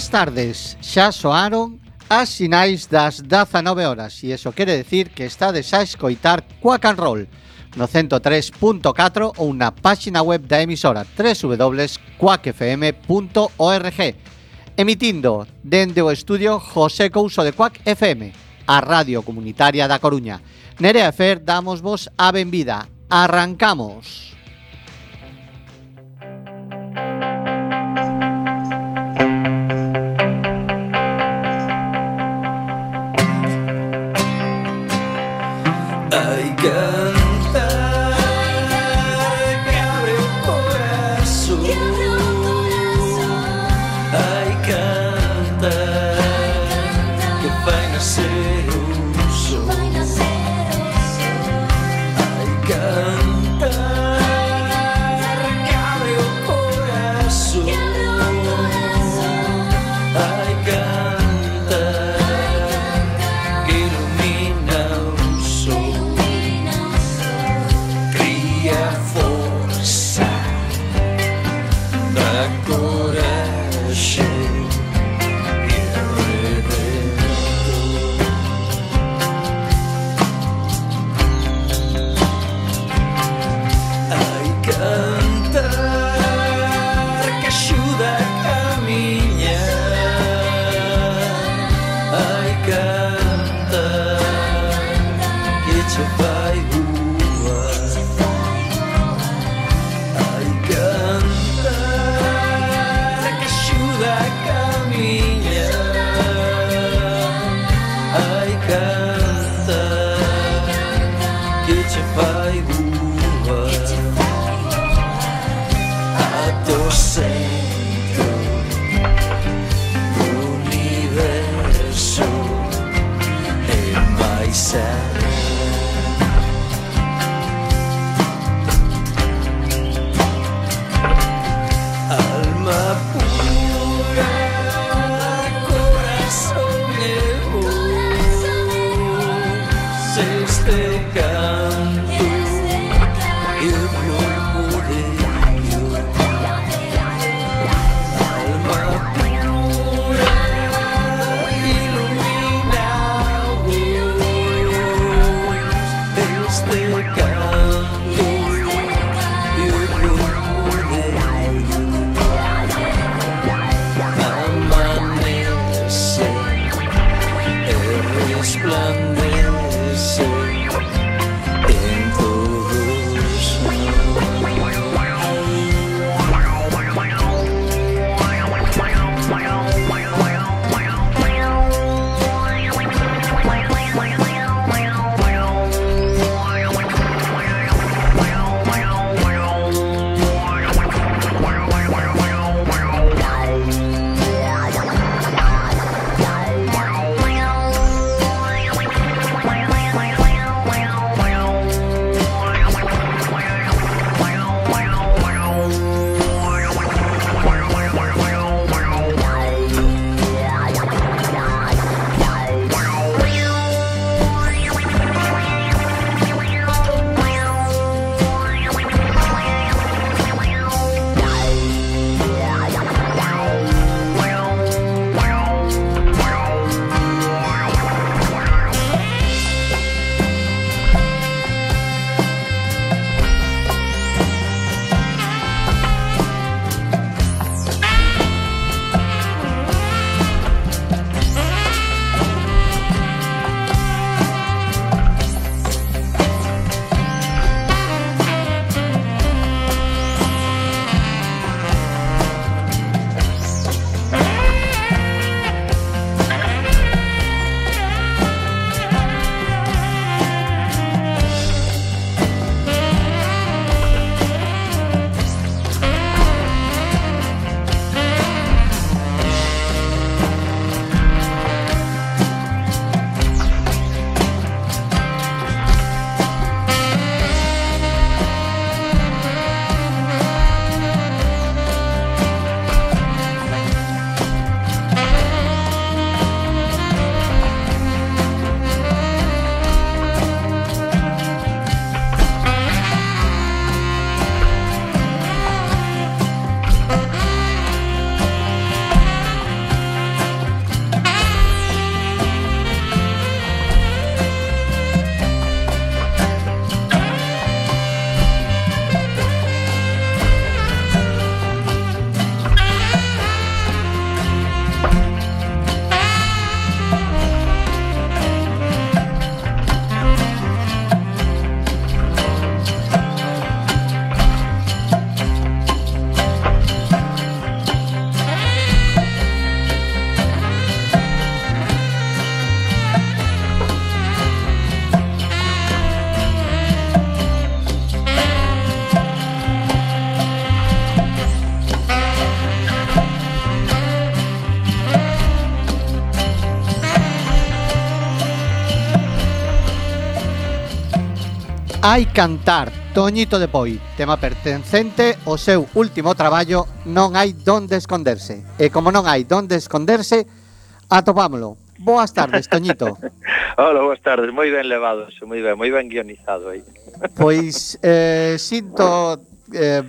Boas tardes, xa soaron as sinais das 19 horas e iso quere decir que estades a escoitar Quack and Roll no 103.4 ou na páxina web da emisora www.quackfm.org emitindo dende o estudio José Couso de Quack FM a Radio Comunitaria da Coruña. Nerea Fer damos vos a benvida. Arrancamos. I got. Hai cantar, Toñito de Poi, tema pertencente ao seu último traballo Non hai donde esconderse. E como non hai donde esconderse, atopámolo. Boas tardes, Toñito. Hola, boas tardes. Moi ben levados, moi ben, moi ben guionizado aí. Pois eh, sinto eh,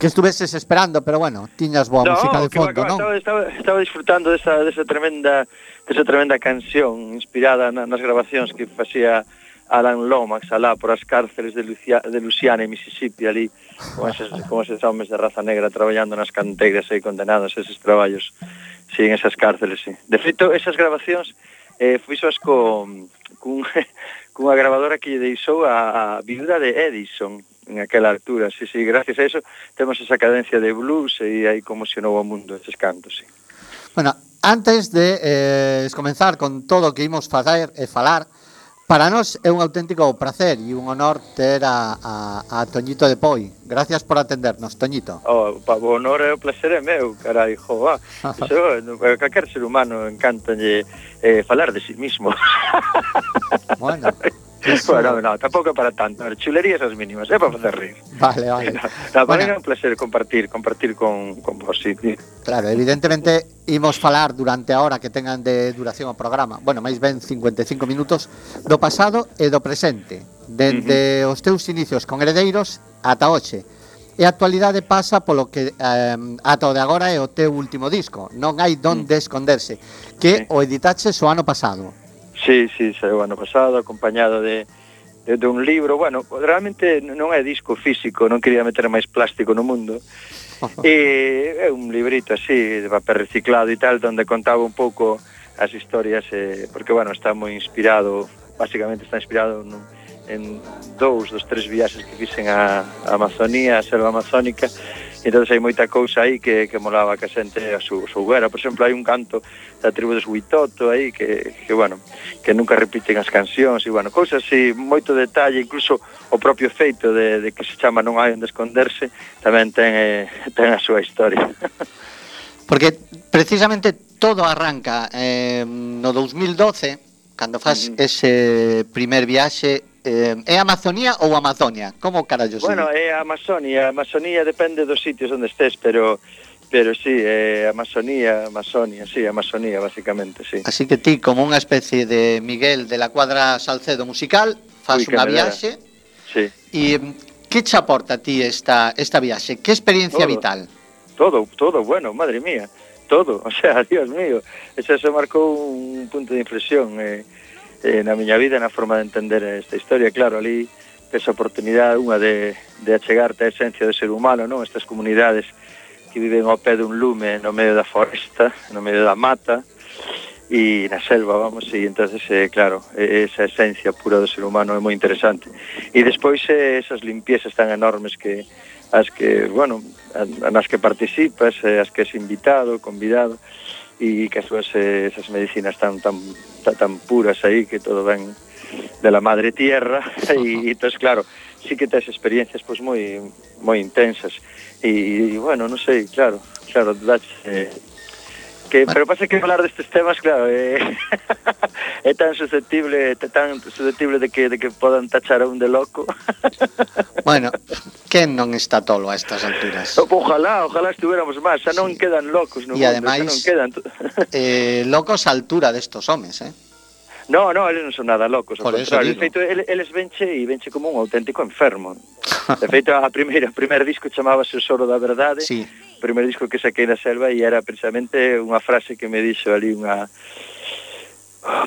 que estuveses esperando, pero bueno, tiñas boa no, música de fondo, non? Estaba, estaba, estaba disfrutando desa, desa tremenda desa tremenda canción inspirada na, nas grabacións que facía Alan Lomax alá por as cárceles de, Lucia, de Luciana e Mississippi ali con eses, con eses homes de raza negra traballando nas canteiras aí condenados a eses traballos sí, en esas cárceles sí. de feito esas grabacións eh, fixoas co, cun, cunha grabadora que lle deixou a, a viuda de Edison en aquela altura, sí, sí, gracias a eso temos esa cadencia de blues e aí conmocionou o mundo eses cantos, sí. Bueno, antes de eh, comenzar con todo o que imos fazer e eh, falar, Para nós é un auténtico prazer e un honor ter a, a, a Toñito de Poi. Gracias por atendernos, Toñito. Oh, pa, o honor e o placer é meu, carai, jo, ah. Eso, a eh, calquer ser humano encanta eh, falar de si sí mismo. bueno, Bueno, no, tampouco é para tanto. Chulerías as mínimas, é para facer rir. Vale, vale. Na, para bueno. é un placer compartir, compartir con, con vos, sí, sí. Claro, evidentemente imos falar durante a hora que tengan de duración o programa. Bueno, máis ben 55 minutos do pasado e do presente. Dende uh -huh. os teus inicios con heredeiros ata hoxe. E a actualidade pasa polo que eh, ata o de agora é o teu último disco, Non hai donde mm. esconderse, que o editaches o ano pasado. Sí, sí, saiu ano pasado acompañado de, de, de un libro, bueno, realmente non é disco físico, non quería meter máis plástico no mundo. e é un librito así de papel reciclado e tal onde contaba un pouco as historias eh, porque bueno, está moi inspirado, basicamente está inspirado nun, en dous dos tres viaxes que fixen a, a Amazonía, a selva amazónica Entón hai moita cousa aí que, que molaba que a xente a su, soubera. Por exemplo, hai un canto da tribu dos Huitoto aí que, que, bueno, que nunca repiten as cancións e, bueno, cousas así, moito detalle, incluso o propio feito de, de que se chama Non hai onde esconderse tamén ten, eh, ten a súa historia. Porque precisamente todo arranca eh, no 2012, cando faz ese primer viaxe eh, é Amazonía ou Amazonia? Como carallo se Bueno, é Amazonia, Amazonía depende dos sitios onde estés, pero pero sí, é eh, Amazonía, Amazonia, sí, Amazonía basicamente, sí. Así que ti como unha especie de Miguel de la cuadra Salcedo musical, faz Uy, unha viaxe. Sí. E mm, que che aporta a ti esta esta viaxe? Que experiencia todo, vital? Todo, todo, bueno, madre mía, todo, o sea, Dios mío, eso se marcou un punto de inflexión eh eh, na miña vida na forma de entender esta historia. Claro, ali tes oportunidade unha de, de achegarte a esencia do ser humano, non? Estas comunidades que viven ao pé dun lume no medio da foresta, no medio da mata e na selva, vamos, e entonces, eh, claro, esa esencia pura do ser humano é moi interesante. E despois eh, esas limpiezas tan enormes que as que, bueno, nas que participas, eh, as que és invitado, convidado, e que as súas eh, esas medicinas tan, tan, tan, tan puras aí que todo ven de la madre tierra. E entonces claro, sí que tes experiencias pois moi moi intensas. E, e bueno, non sei, claro, claro, dache eh, Que. Pero pasa que falar destes temas, claro, é, é tan susceptible, é tan susceptible de que, de que podan tachar a un de loco. bueno, quen non está tolo a estas alturas? Ojalá, ojalá estuviéramos máis, xa non sí. quedan locos no e mundo, ademais, xa non quedan... eh, locos a altura destos homes, eh? No, no, eles non son nada locos, Por eso De feito, eles venche e venche como un auténtico enfermo. De feito, a primeira, o primer disco chamábase O Soro da Verdade, sí o primeiro disco que saquei na selva e era precisamente unha frase que me dixo ali unha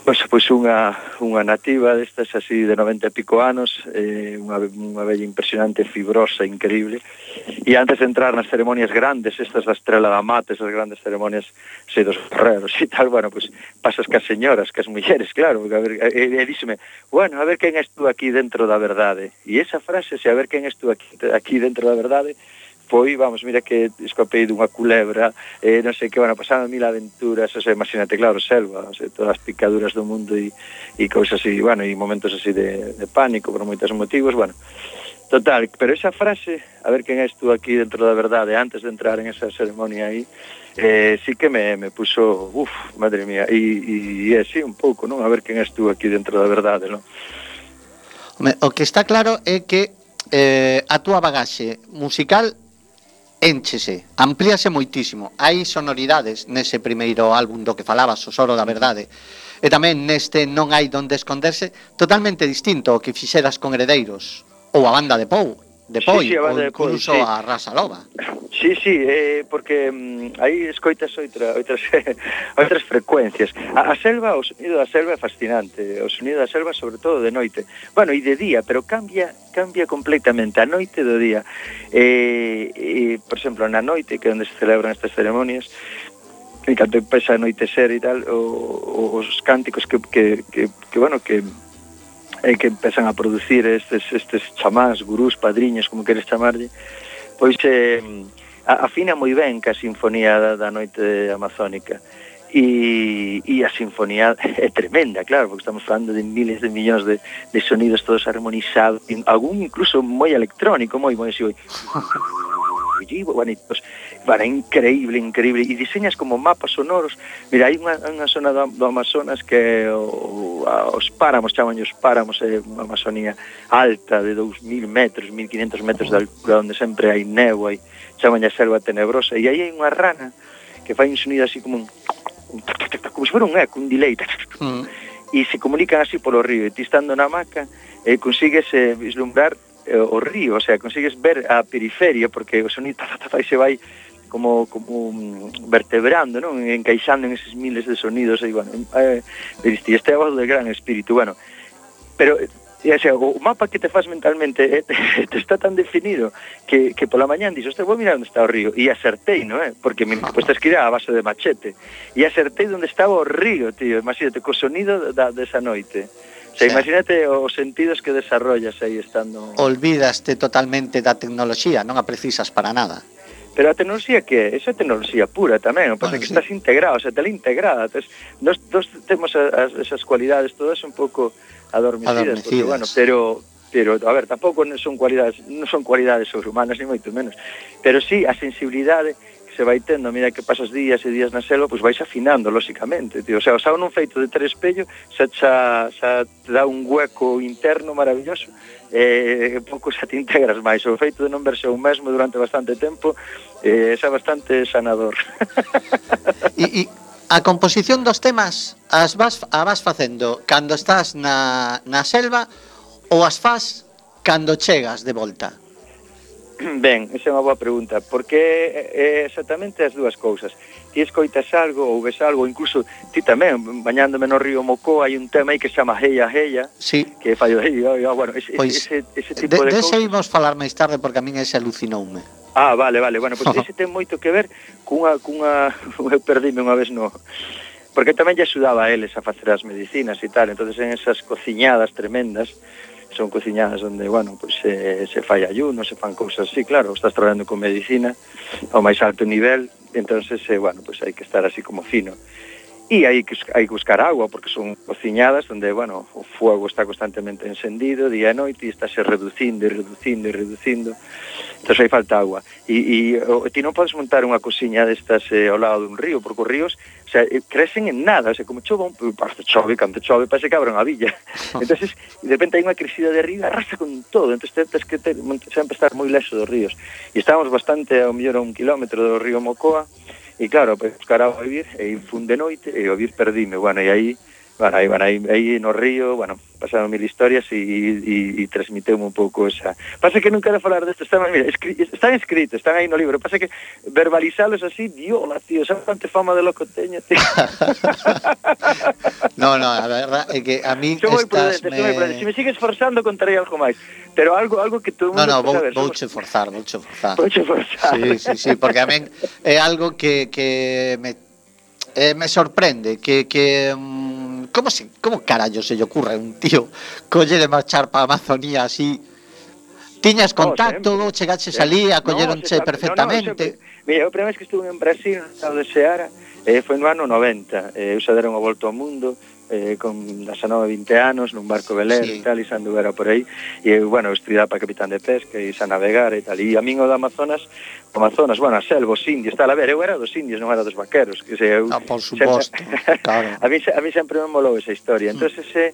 Pois, pois unha, unha nativa destas así de 90 e pico anos eh, unha, unha bella impresionante fibrosa, increíble. E antes de entrar nas ceremonias grandes estas da Estrela da Mata, esas grandes ceremonias sei, dos guerreros e tal, bueno, pois pasas que as señoras, que as mulleres, claro porque, a ver, e, e díxeme, bueno, a ver quen és tú aquí dentro da verdade. E esa frase, se a ver quen és tú aquí, aquí dentro da verdade foi, vamos, mira que escapei dunha culebra, eh, non sei que, bueno, pasaron mil aventuras, o sea, imagínate, claro, selva, o sea, todas as picaduras do mundo e, e cousas así, bueno, e momentos así de, de pánico por moitos motivos, bueno, Total, pero esa frase, a ver quen és tú aquí dentro da verdade, antes de entrar en esa ceremonia aí, eh, sí que me, me puso, uff, madre mía, e, e, e sí, un pouco, non? A ver quen és tú aquí dentro da verdade, non? O que está claro é que eh, a túa bagaxe musical Enchese, amplíase moitísimo. Hai sonoridades nese primeiro álbum do que falabas, O Soro da Verdade. E tamén neste Non hai donde esconderse, totalmente distinto ao que fixeras con Heredeiros ou a banda de Pou de Poi, sí, sí, ou incluso sí. a Rasa Loba. Sí, sí, eh, porque mm, aí escoitas outra, outras, outras frecuencias. A, a selva, o sonido da selva é fascinante, o sonido da selva sobre todo de noite. Bueno, e de día, pero cambia cambia completamente a noite do día. Eh, eh, por exemplo, na noite, que é onde se celebran estas ceremonias, e cando empeza a anoitecer e tal, o, os cánticos que, que, que, que bueno, que e que empezan a producir estes, estes chamás, gurús, padriños, como queres chamarlle, pois eh, afina moi ben ca sinfonía da, da noite amazónica. E, e a sinfonía é tremenda, claro, porque estamos falando de miles de millóns de, de sonidos todos armonizados, algún incluso moi electrónico, moi moi así, moi collivo, bueno, pues, increíble, increíble, e diseñas como mapas sonoros, mira, hai unha, unha zona do, do Amazonas que o, a, os páramos, chaman os páramos, é unha Amazonía alta de 2.000 metros, 1.500 metros de altura, onde sempre hai nevo, e chaman a selva tenebrosa, e aí hai unha rana que fai un sonido así como un... como se fora un eco, un delay, mm. e se comunican así polo río, e ti estando na hamaca, eh, consigues eh, vislumbrar Eh, o río, o sea, consigues ver a periferia porque o sonido ta, ta, ta, se vai como como vertebrando, non? encaixando en eses miles de sonidos e bueno, eh, diste, este é o de gran espírito, bueno. Pero e, o, sea, o mapa que te faz mentalmente eh, te, está tan definido que, que pola mañán dixo, hostia, vou mirar onde está o río e acertei, non é? Eh? Porque me ah. puesta escrita a base de machete e acertei onde estaba o río, tío imagínate, co sonido da, desa noite Xa, sea, imagínate os sentidos que desarrollas aí estando... Olvídaste totalmente da tecnoloxía, non a precisas para nada. Pero a tecnoloxía que é? Esa tecnoloxía pura tamén, o pasa bueno, que sí. estás integrado, o sea, tela integrada. Tes, nos, nos temos as, esas cualidades todas un pouco adormecidas, adormecidas. Porque, bueno, pero pero a ver, tampouco non son cualidades, non son cualidades sobrehumanas ni moito menos, pero sí a sensibilidade se vai tendo, mira que pasas días e días na selva, pois vais afinando, lóxicamente. Tío. O sea, o sauna un feito de tres espello, xa, xa, xa te dá un hueco interno maravilloso e eh, pouco xa te integras máis. O feito de non verse o mesmo durante bastante tempo eh, xa bastante sanador. E, e a composición dos temas as vas, a vas facendo cando estás na, na selva ou as fas cando chegas de volta? Ben, esa é unha boa pregunta, porque é exactamente as dúas cousas. Ti escoitas algo ou ves algo, incluso ti tamén, bañándome no río Mocó, hai un tema aí que se chama Heia Heia, sí. que fallo aí, bueno, ese, pois, ese, ese tipo de, de, de cousas... Dese falar máis tarde, porque a min ese alucinoume. Ah, vale, vale, bueno, pois pues ese ten moito que ver cunha, cunha... Eu perdime unha vez no porque tamén lle axudaba a eles a facer as medicinas e tal, entonces en esas cociñadas tremendas son cociñadas onde, bueno, pois se, se fai ayuno, se fan cousas así, claro, estás traballando con medicina ao máis alto nivel, entonces, eh, bueno, pois hai que estar así como fino. E hai que, hai que buscar agua, porque son cociñadas onde, bueno, o fuego está constantemente encendido día e noite e estáse reducindo e reducindo e reducindo. Entón hai falta agua. E, e o, ti non podes montar unha cociña destas eh, ao lado dun río, porque os ríos o sea, eh, crecen en nada, o sea, como chova, parece chove, canto chove, parece que abran a villa. entonces de repente hai unha crecida de río, arrasa con todo, entonces tens que ter, sempre estar moi lexo dos ríos. E estábamos bastante, ao mellor, a un kilómetro do río Mocoa, E claro, pescar a Ovir e fun de noite e o Ovir perdime. Bueno, e aí bueno, aí, bueno, aí no río, bueno, pasaron mil historias e, e, e transmiteu un pouco esa... Pasa que non quero falar destes temas, mira, escri... están escritos, están aí no libro, pasa que verbalizalos así, diola, tío, sabes quante fama de loco teño, tío. no, no, a verdad é que a mí Sou moi prudente, me... prudente, se me sigues forzando contarei algo máis, pero algo algo que todo mundo... No, no, vou, saber, vouche somos... forzar, vouche forzar. Vouche forzar. Sí, sí, sí, porque a mí é algo que, que me, eh, me sorprende, que, que mm, ¿Cómo, se, cómo carallo se lle ocurre a un tío coller e marchar para a Amazonía así? Tiñas contacto, no, chegaches ali, acolleronche no, perfectamente. No, no, sempre. Mira, o primeiro vez que estuve en Brasil, no estado de Seara, eh, foi no ano 90. Eh, eu xa deron a volta ao mundo, eh, con 19, 20 anos nun barco velero sí. e tal, e xa anduvera por aí e eu, bueno, estudaba para capitán de pesca e xa navegar e tal, e a min o da Amazonas o Amazonas, bueno, a selva, os indios tal, a ver, eu era dos indios, non era dos vaqueros que se, eu, ah, por suposto, claro. a, mí, a mí sempre me molou esa historia entón mm. ese eh,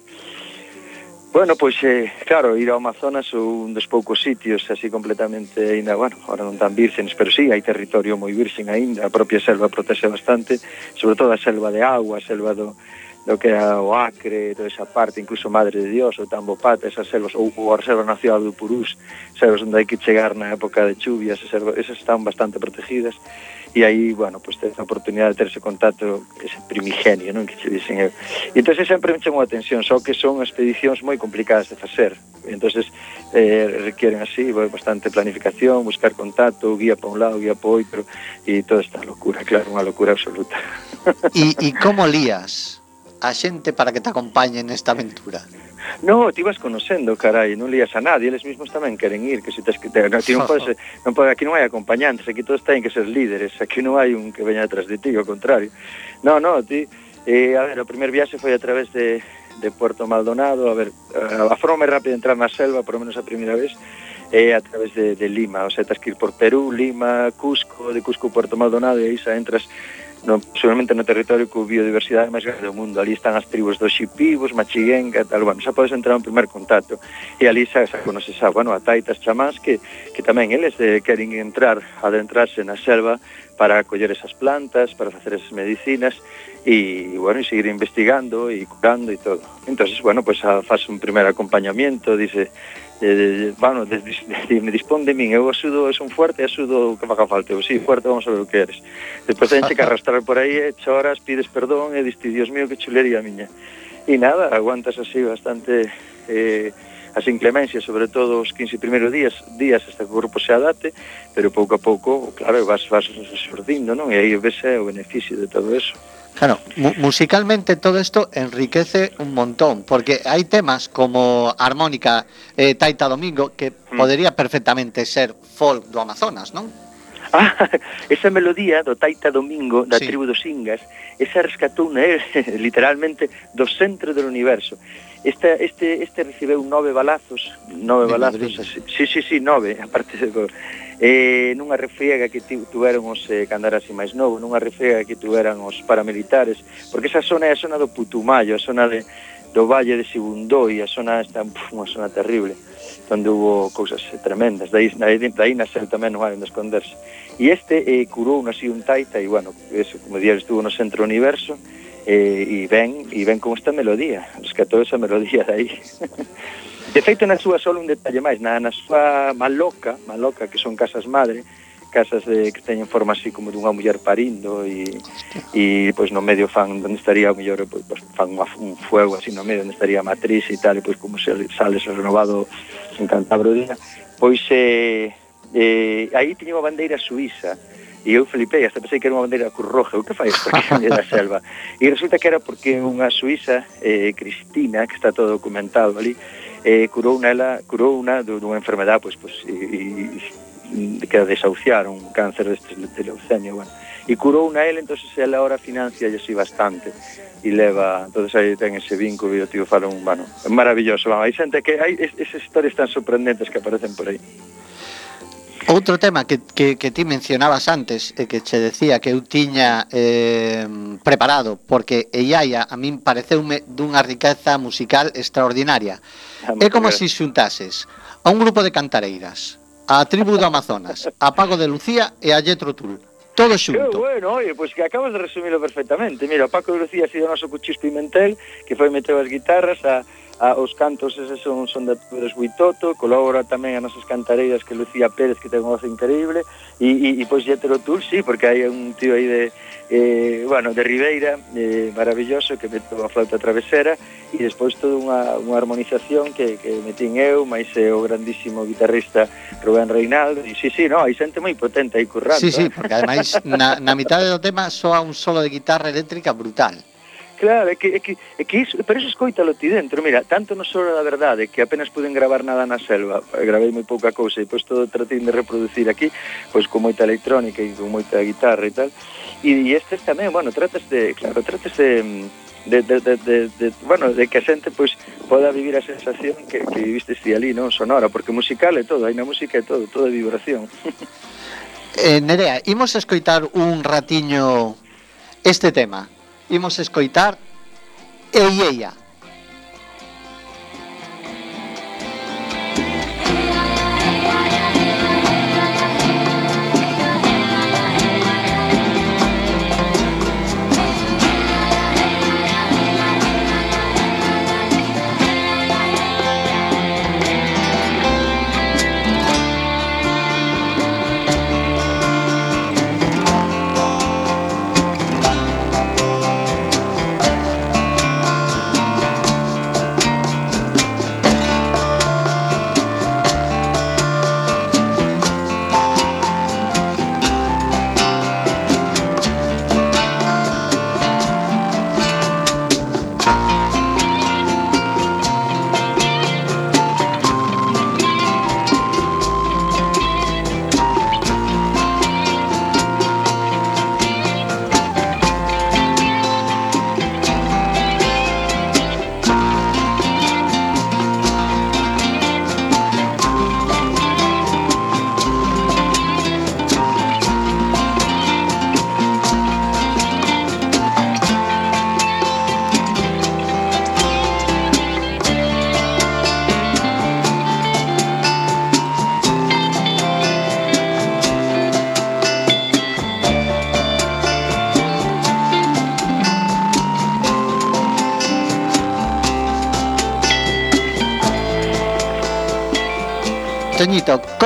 Bueno, pois, eh, claro, ir ao Amazonas ou un dos poucos sitios así completamente ainda, bueno, ahora non tan vírgenes, pero sí, hai territorio moi virxen aínda, a propia selva protese bastante, sobre todo a selva de agua, a selva do, do que era o Acre, toda esa parte, incluso Madre de Dios, o Tambopata, esas selvas, ou, ou a Reserva Nacional do Purús, selvas onde hai que chegar na época de chuvias, esas, esas están bastante protegidas, e aí, bueno, pues tens a oportunidade de ter ese contacto, ese primigenio, non, que che dicen eu. E entón sempre me chamou a atención, só que son expedicións moi complicadas de facer, entonces eh, requieren así bastante planificación, buscar contacto, guía para un lado, guía para outro, e toda esta locura, claro, unha locura absoluta. E como lías? a xente para que te acompañe nesta aventura? No, ti vas conocendo, carai, non lías a nadie, eles mismos tamén queren ir, que se tes que no, ti non podes, non podes, aquí non hai acompañantes, aquí todos teñen que ser líderes, aquí non hai un que veña atrás de ti, ao contrario. No, no, ti eh, a ver, o primeiro viaxe foi a través de, de Puerto Maldonado, a ver, eh, a forma máis rápida de entrar na selva, por lo menos a primeira vez, é eh, a través de, de Lima, o sea, tens que ir por Perú, Lima, Cusco, de Cusco, Puerto Maldonado, e aí xa entras no, seguramente no territorio co biodiversidade máis grande do mundo. Ali están as tribos dos xipivos, machiguenga, tal, bueno, xa podes entrar un primer contacto. E ali xa, xa conoces a, bueno, a taitas chamás que, que tamén eles eh, queren entrar, adentrarse na selva para coller esas plantas, para facer esas medicinas e, bueno, e seguir investigando e curando e todo. Entonces, bueno, pues faz un primer acompañamiento, dice, eh, bueno, des, me dispón de min, eu asudo, eu son fuerte, asudo o que faga falta, eu sí, fuerte, vamos a ver o que eres. Despois tenche que arrastrar por aí, eh, e choras, pides perdón, e diste, Dios mío, que chulería miña. E nada, aguantas así bastante eh, as inclemencias, sobre todo os 15 primeiros días, días hasta que o grupo se adapte, pero pouco a pouco, claro, vas, vas sordindo, non? E aí ves eh, o beneficio de todo eso. Claro, musicalmente todo esto enriquece un montón, porque hay temas como Armónica, eh, Taita Domingo, que mm. podría perfectamente ser folk do Amazonas, non? Ah, esa melodía do Taita Domingo da sí. tribu dos Ingas, esa rescatou na él, literalmente do centro do universo. Esta, este, este recibeu nove balazos, nove de balazos, así, sí, sí, sí, nove, aparte de, eh, nunha refriega que tuveron os eh, cando era así máis novo, nunha refriega que tuveran os paramilitares, porque esa zona é a zona do Putumayo, a zona de, do Valle de Sibundoi, a zona está puf, unha zona terrible, onde hubo cousas tremendas, daí, daí, daí nasceu tamén non hai de Esconderse. E este eh, curou así un taita, e bueno, eso, como día estuvo no Centro Universo, eh, e ven, e ven con esta melodía, rescatou esa melodía de aí. De feito, na súa solo un detalle máis, na, na súa maloca, maloca, que son casas madre, casas de, que teñen forma así como dunha muller parindo e, e pois no medio fan onde estaría o mellor pois, fan unha, un fuego así no medio onde estaría a matriz e tal e pois como se sales renovado en Cantabro día pois eh, eh, aí tiña unha bandeira suiza E eu flipei, hasta pensei que era unha bandeira cruz roja, o que fai esta que da selva? E resulta que era porque unha suiza, eh, Cristina, que está todo documentado ali, eh, curou unha, ela, curou unha dunha enfermedade, pois, pois, e, e, que a desahuciaron, un cáncer deste de leucemia, bueno. E curou unha ela, entonces ela ahora financia así bastante e leva, entonces aí ten ese vínculo e o tío fala un, bueno, maravilloso, vamos, hai xente que hai es, esas historias tan sorprendentes que aparecen por aí. Outro tema que, que, que ti mencionabas antes e que che decía que eu tiña eh, preparado porque Eiaia a min pareceume dunha riqueza musical extraordinaria. É como se xuntases a un grupo de cantareiras, a tribu do Amazonas, a Pago de Lucía e a Jetro Tull. Todo xunto. Que bueno, oye, pois pues que acabas de resumirlo perfectamente. Mira, Paco de Lucía ha sido o noso cuchis pimentel que foi meteu as guitarras a a, os cantos eses son, son da Pedro Buitoto, colabora tamén a nosas cantareiras que Lucía Pérez, que ten unha voz increíble, e, e, e pois Yetero Tour, sí, porque hai un tío aí de, eh, bueno, de Ribeira, eh, maravilloso, que meteu a flauta travesera, e despois toda unha, unha armonización que, que metín eu, máis eh, o grandísimo guitarrista Rubén Reinaldo, e sí, sí, no, hai xente moi potente aí currando. Sí, sí, eh. porque ademais na, na mitad do tema soa un solo de guitarra eléctrica brutal. Claro, é que, é que, é que iso, pero iso escoítalo ti dentro, mira, tanto no Sora da Verdade que apenas puden gravar nada na selva, eh, gravei moi pouca cousa e pois todo tratín de reproducir aquí, pois con moita electrónica e con moita guitarra e tal, e, e estes tamén, bueno, tratas de, claro, tratas de, de, de, de, de, de bueno, de que a xente pois poda vivir a sensación que, que viviste ti ali, non? Sonora, porque musical é todo, hai na música é todo, todo é vibración. eh, Nerea, imos escoitar un ratiño este tema imos escoitar Eieia. e ella.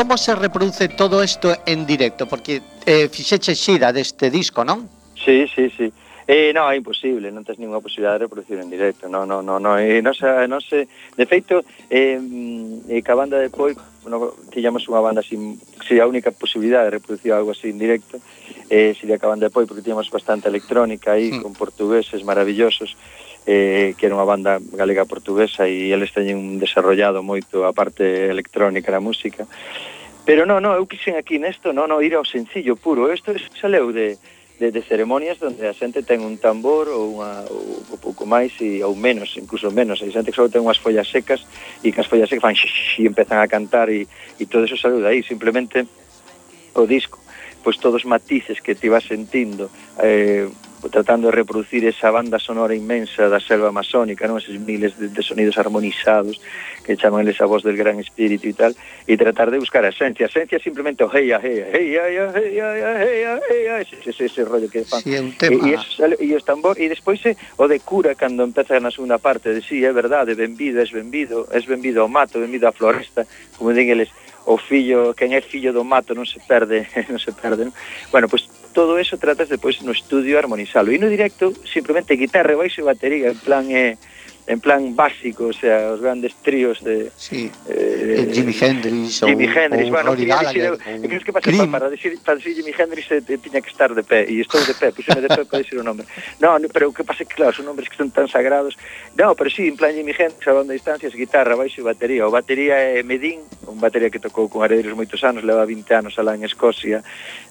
como se reproduce todo isto en directo? Porque eh, fixeche xira deste disco, non? Sí, sí, sí. Eh, non, é imposible, non tens ninguna posibilidad de reproducir en directo. Non, non, non, non, eh, non, se, non se... De feito, eh, eh, que a banda de Poi, no, tiñamos unha banda así, Sería a única posibilidad de reproducir algo así en directo, eh, sería que a banda de Poi, porque tiñamos bastante electrónica aí, mm. con portugueses maravillosos eh, que era unha banda galega portuguesa e eles teñen desarrollado moito a parte electrónica da música. Pero non, non, eu quixen aquí nesto, non, non, ir ao sencillo puro. Isto saleu de, de, de ceremonias onde a xente ten un tambor ou unha, ou, ou pouco máis e, ou menos, incluso menos. Hai xente que só ten unhas follas secas e que as follas secas fan xix, e empezan a cantar e, e todo eso saleu de aí. Simplemente o disco pois todos os matices que te vas sentindo eh, tratando de reproducir esa banda sonora inmensa da selva amazónica, non eses miles de, de sonidos harmonizados que chaman esa voz del gran espírito e tal, e tratar de buscar a esencia. A esencia simplemente o hey ah, hey ah, hey ah, hey hey hey hey, ese, ese, ese rollo que fan. Sí, un tema. E, e, eso e os tambor, e despois eh, o de cura, cando empeza na segunda parte, de sí, é verdade, benvido, es benvido, es benvido ao mato, benvido a floresta, como din eles, o fillo, quen é fillo do mato non se perde, non se perde. Non? Bueno, pois pues, todo eso tratas depois no estudio armonizalo. E no directo simplemente guitarra, baixo e batería, en plan é eh, en plan básico, o sea, os grandes tríos de sí. eh, Jimi Hendrix Jimi Hendrix, ou, bueno, Rory Gallagher, dicir, crees que pasa Cream. para, para decir para decir Jimi Hendrix eh, tiña que estar de pé e estou de pé, puseme de pé para decir o nome. No, no, pero o que pasa é que claro, son nombres que son tan sagrados. No, pero sí, en plan Jimi Hendrix a banda de distancias, guitarra, baixo e batería. O batería é Medín, un batería que tocou con Herederos moitos anos, leva 20 anos alá en Escocia,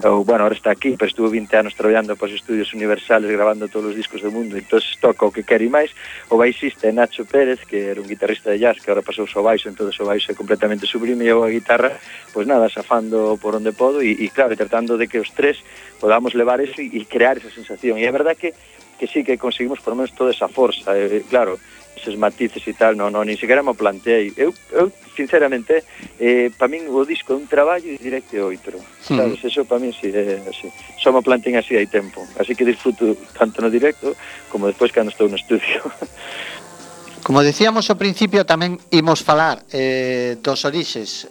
ou bueno, ahora está aquí, pero estuvo 20 anos traballando para os estudios universales, grabando todos os discos do mundo, entonces toca o que quere máis. O baixista este Nacho Pérez, que era un guitarrista de jazz que ahora pasou ao baixo, entón o baixo é completamente sublime e eu a guitarra, pois nada, safando por onde podo e, e claro, tratando de que os tres podamos levar eso e, e crear esa sensación. E é verdad que que sí que conseguimos por menos toda esa forza, eh, eh claro, eses matices e tal, non, non, ni sequera me planteei. Eu, eu sinceramente, eh, para min o disco é un traballo e directo é outro. Sabes, eso para min si sí, é así. Só me planten así hai tempo. Así que disfruto tanto no directo como despois cando estou no estudio. Como decíamos ao principio, tamén imos falar eh, dos orixes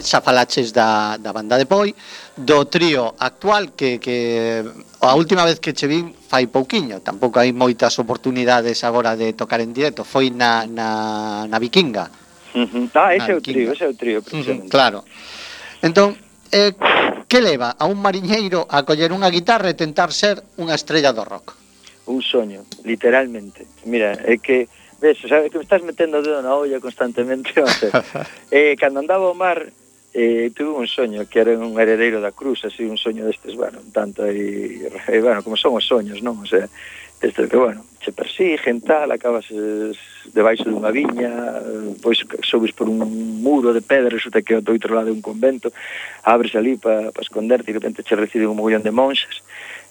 xa falaches da, da banda de Poi, do trío actual que, que a última vez que che vin fai pouquiño, tampouco hai moitas oportunidades agora de tocar en directo, foi na, na, na Vikinga. Uh -huh. Ah, ese é o trío, ese é o trío, precisamente. Uh -huh, claro. Entón, eh, que leva a un mariñeiro a coller unha guitarra e tentar ser unha estrella do rock? Un soño, literalmente. Mira, é que ves, o sea, que me estás metendo o dedo na olla constantemente. eh, cando andaba ao mar, eh, tuve un soño que era un heredeiro da cruz, así un soño destes, bueno, tanto aí, e bueno, como son os soños, non? O sea, este que, bueno, che persiguen, tal, acabas debaixo dunha viña, pois subes por un muro de pedra, resulta que do outro lado é un convento, abres ali para pa esconderte e de repente che recibe un mogollón de monxas,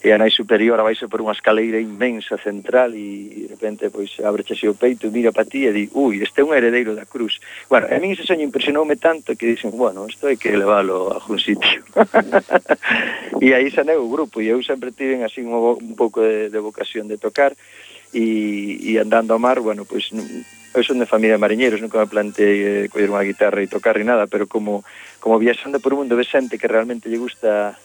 e a nai superior vaise por unha escaleira inmensa central e, de repente pois abreche o peito e mira para ti e di, ui, este é un heredeiro da cruz. Bueno, a min ese soño impresionoume tanto que dixen, bueno, isto hai que leválo a algún sitio. e aí xa o grupo e eu sempre tiven así un, un pouco de, de vocación de tocar e, e andando ao mar, bueno, pois eu son de familia de mariñeiros, nunca me plantei eh, coller unha guitarra e tocar e nada, pero como como viaxando por o mundo ve xente que realmente lle gusta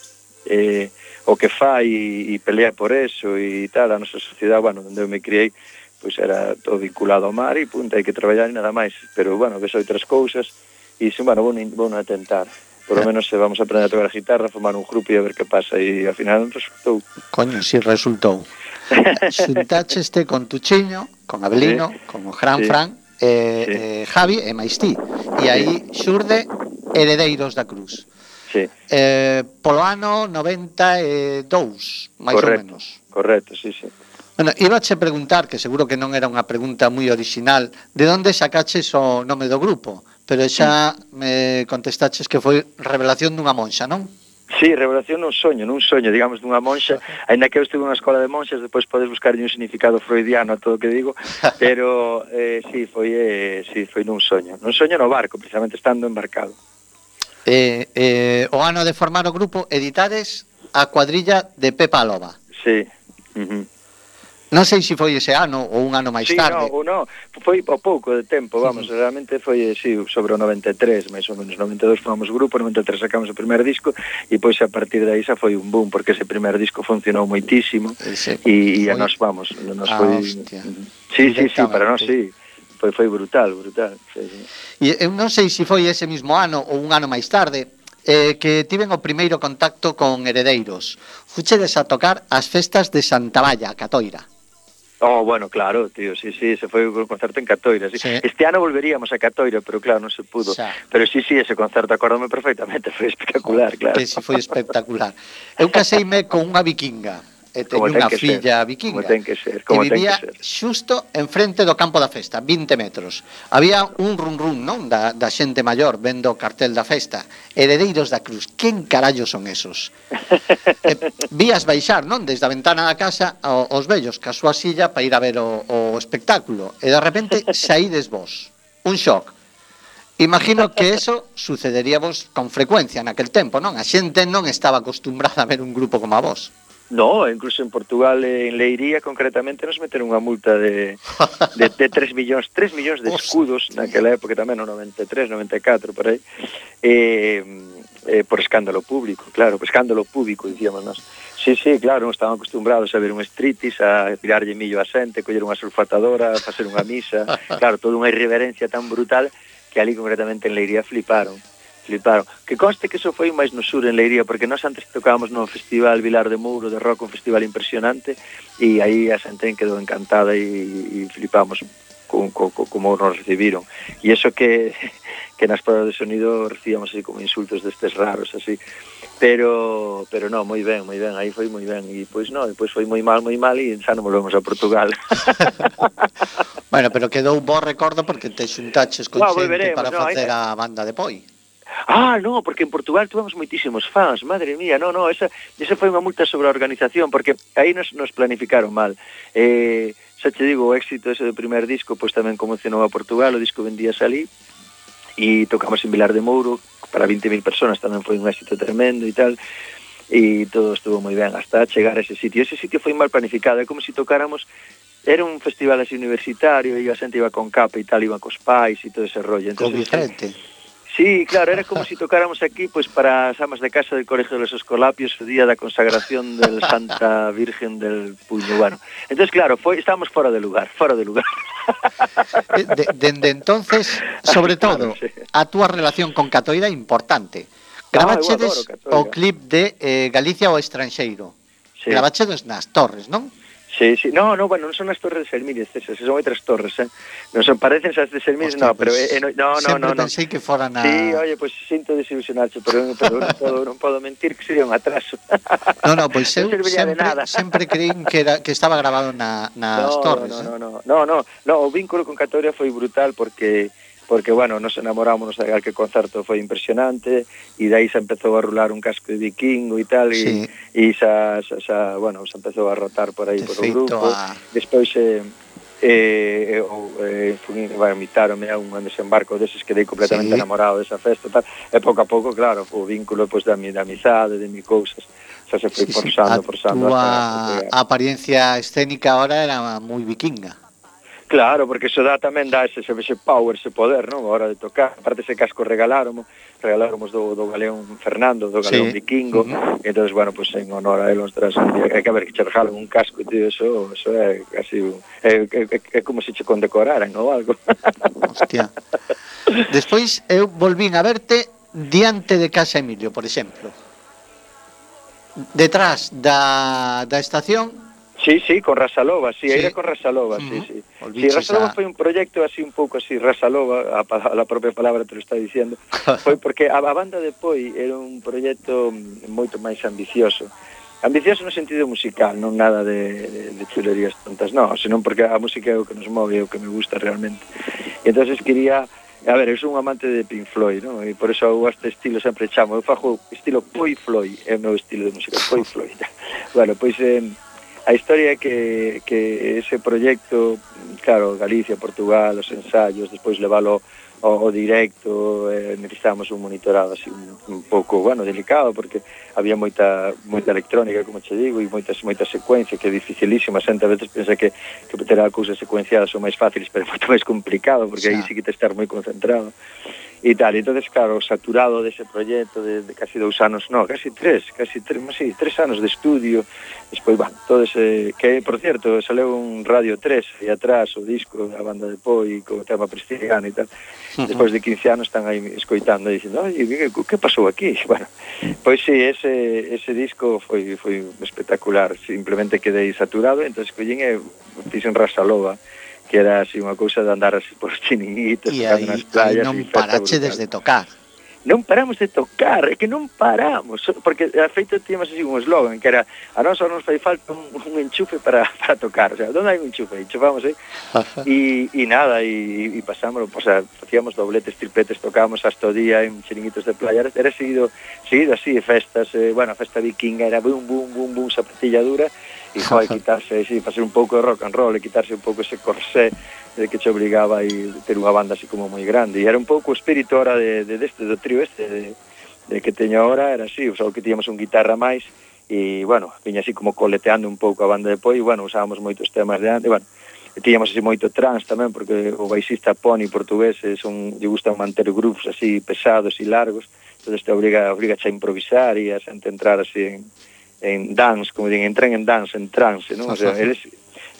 eh, o que fai e pelea por eso e tal, a nosa sociedade, bueno, onde eu me criei, pois era todo vinculado ao mar e punta, hai que traballar e nada máis, pero bueno, ves outras cousas e dixen, bueno, vou, vou a tentar por lo eh. menos se vamos a aprender a tocar a guitarra, formar un grupo e a ver que pasa e ao final resultou. Coño, si resultou. Xuntácheste con Tuchiño, con Abelino, sí. con o Gran sí. Fran, eh, sí. eh, Javi e máis ti. E aí xurde Heredeiros da Cruz. Sí. Eh, polo ano 92, máis correcto, ou menos. Correcto, sí, sí. Bueno, iba a preguntar, que seguro que non era unha pregunta moi original, de onde sacaches o nome do grupo? Pero xa me contestaches que foi revelación dunha monxa, non? Sí, revelación nun soño, nun soño, digamos, dunha monxa. Ainda que eu estive nunha escola de monxas, depois podes buscarlle un significado freudiano a todo o que digo, pero eh, sí, foi, eh, sí, foi nun soño. Nun soño no barco, precisamente estando embarcado eh, eh, o ano de formar o grupo editades a cuadrilla de Pepa Loba. Sí. Uh -huh. Non sei se foi ese ano ou un ano máis sí, tarde. No, no, foi o pouco de tempo, vamos, uh -huh. realmente foi sí, sobre o 93, máis ou menos 92 formamos grupo, 93 sacamos o primeiro disco e pois a partir de aí xa foi un boom porque ese primeiro disco funcionou moitísimo e e sí. a nos vamos, nos ah, foi hostia. Sí, sí, sí, para nós sí foi, foi brutal, brutal. Sí, sí. E eu non sei se foi ese mismo ano ou un ano máis tarde, eh, que tiven o primeiro contacto con heredeiros. Fuchedes a tocar as festas de Santa Valla, a Catoira. Oh, bueno, claro, tío, sí, sí, se foi o concerto en Catoira, sí. sí. Este ano volveríamos a Catoira, pero claro, non se pudo. Xa. Pero sí, sí, ese concerto, acórdame perfectamente, foi espectacular, claro. Que sí, foi espectacular. Eu caseime con unha vikinga e teño unha filla ser, vikinga como ten que, ser, como que vivía ten que ser. xusto enfrente do campo da festa, 20 metros. Había un run run, non, da, da xente maior vendo o cartel da festa. Heredeiros da Cruz, quen carallo son esos? e, vías baixar, non, desde a ventana da casa o, os vellos ca súa silla para ir a ver o, o espectáculo. E de repente saídes vos. Un shock. Imagino que eso sucedería vos con frecuencia naquel tempo, non? A xente non estaba acostumbrada a ver un grupo como a vos. No, incluso en Portugal, en Leiría, concretamente, nos meteron unha multa de, de, de 3 millóns, 3 millóns de escudos, naquela época tamén, no 93, 94, por aí, eh, eh, por escándalo público, claro, por escándalo público, dicíamos nós. Sí, sí, claro, non estaban acostumbrados a ver un estritis, a tirarlle millo a xente, coller unha sulfatadora, a facer unha misa, claro, toda unha irreverencia tan brutal que ali concretamente en Leiría fliparon fliparon. Que conste que eso foi máis no sur en Leiría, porque nós antes tocábamos no Festival Vilar de Mouro de Rock, un festival impresionante, e aí a xente quedou encantada e, e flipamos con, con, con, como nos recibiron. E eso que, que nas pruebas de sonido recibíamos así como insultos destes raros, así. Pero, pero no, moi ben, moi ben, aí foi moi ben. E pois no, e pois foi moi mal, moi mal e xa non volvemos a Portugal. bueno, pero quedou un bo recordo porque te xuntaches con no, xente para no, facer a banda de poi. Ah, no, porque en Portugal tuvemos moitísimos fans, madre mía, no, no, esa, esa foi unha multa sobre a organización, porque aí nos, nos planificaron mal. Eh, xa te digo, o éxito ese do primer disco, pois tamén conmocionou a Portugal, o disco vendías ali, e tocamos en Vilar de Mouro, para 20.000 personas, tamén foi un éxito tremendo e tal, e todo estuvo moi ben hasta chegar a ese sitio. Ese sitio foi mal planificado, é como se tocáramos era un festival así universitario e a xente iba con capa e tal, iba cos pais e todo ese rollo. Entonces, con Vicente. Sí, claro, era como si tocáramos aquí pues para as amas de casa del Colegio de los Escolapios o día da consagración del Santa Virgen del Puño. Bueno, entonces claro, foi, estábamos fora de lugar, fora de lugar. Dende de, de entonces, sobre todo, claro, sí. a túa relación con Catoira importante. Gravachedes ah, adoro, o clip de eh, Galicia o Estranxeiro. Sí. Grabachedes nas Torres, non? Sí, sí. No, no, bueno, non son as torres de Selmires, esas, son outras torres, eh. Non son parecen as de Selmires, Hostia, no, pero pues, eh, eh no, no, no, no. pensei que foran a Sí, oye, pois pues, sinto desilusionarche, pero, pero non, podo, non podo mentir que sería un atraso. no, no, pois pues, eu no sempre, sempre creín que era que estaba grabado na nas no, torres. No, eh. no, no, no, no, no, no, o vínculo con Catoria foi brutal porque porque, bueno, nos enamorámonos de que concerto foi impresionante e dai se empezou a rular un casco de vikingo e tal, sí. e, e xa, xa, xa, bueno, se empezou a rotar por aí por o grupo. A... Despois, eh, eh, eh, ou eh, fui, bueno, invitarome a un desembarco deses que dei completamente sí. enamorado desa festa tal. e pouco a pouco, claro, o vínculo pois, pues, da, mi, da amizade, de mi cousas xa se foi sí, forzando. A forzando a, hasta, a apariencia escénica ahora era moi vikinga Claro, porque eso dá tamén dá ese, ese power, ese poder, non? A hora de tocar. Aparte ese casco regalaron, regalaron do, do galeón Fernando, do galeón sí. vikingo. Uh -huh. Entonces, bueno, pues en honor a él, ostras, hai que ver que che un casco, tío, eso, eso é casi é, é, é, é como se che condecoraran ou algo. Hostia. Despois eu volvín a verte diante de Casa Emilio, por exemplo. Detrás da, da estación Sí, sí, con Rasalova, sí, sí. era con Rasalova, mm -hmm. sí, sí. Olviches sí, Rasalova a... foi un proxecto así un pouco así, Rasalova, a, a la propia palabra te lo está diciendo, foi porque a, a banda de Poi era un proxecto moito máis ambicioso. Ambicioso no sentido musical, non nada de, de, de chulerías tontas, non, senón porque a música é o que nos move, é o que me gusta realmente. E entonces quería A ver, eu sou un amante de Pink Floyd, non? E por eso eu este estilo sempre chamo, eu fajo estilo Poi Floyd, é o meu estilo de música, Poi Floyd. bueno, pois eh, A historia é que, que ese proxecto, claro, Galicia, Portugal, os ensayos, despois leválo o, o directo eh, necesitábamos un monitorado así un, un pouco, bueno, delicado porque había moita moita electrónica, como che digo, e moitas moitas secuencias que é dificilísima, xente a veces pensa que que terá cousas secuenciadas son máis fáciles, pero é moito máis complicado porque aí sí que te estar moi concentrado e tal. Entonces, claro, saturado dese de proxecto de, de casi dous anos, no, casi tres, casi tres, sí, tres anos de estudio, despois, van, todo ese, que, por cierto, saleu un Radio 3 e atrás o disco, da banda de Poi, co tema Prestigiano e tal, Despois de 15 anos están aí escoitando e dicindo, "Ai, que, que pasou aquí?" Bueno, pois si sí, ese ese disco foi foi espectacular, simplemente quedei saturado, entonces collín e fixen Rasalova que era así unha cousa de andar así por chiringuitos, e aí, nas playas e non parache desde tocar non paramos de tocar, é que non paramos, porque a feita tínhamos así un eslogan que era a nós só nos fai falta un, un enchufe para, para tocar, o sea, onde hai un enchufe? Enchufamos eh". aí, e, e nada, e, e pasámoslo, o sea, facíamos dobletes, tripletes, tocábamos hasta o día en chiringuitos de playa, era, era seguido, seguido así, festas, eh, bueno, a festa vikinga era bum, bum, bum, bum, zapatilla dura, e foi quitarse, sí, facer un pouco de rock and roll e quitarse un pouco ese corsé de que te obligaba a ir ter unha banda así como moi grande. E era un pouco o espírito ahora de, de, deste, do trío este, de, de que teño ahora, era así, só sea, que tiñamos un guitarra máis, e, bueno, viña así como coleteando un pouco a banda de poi, e, bueno, usábamos moitos temas de antes, e, bueno, e tiñamos así moito trans tamén, porque o baixista Pony portugués eh, son, lle gustan manter grupos así pesados e largos, entón te obriga, obriga a improvisar e a xente entrar así en, en dance, como din, entran en dance, en trance, non? O sea, eles,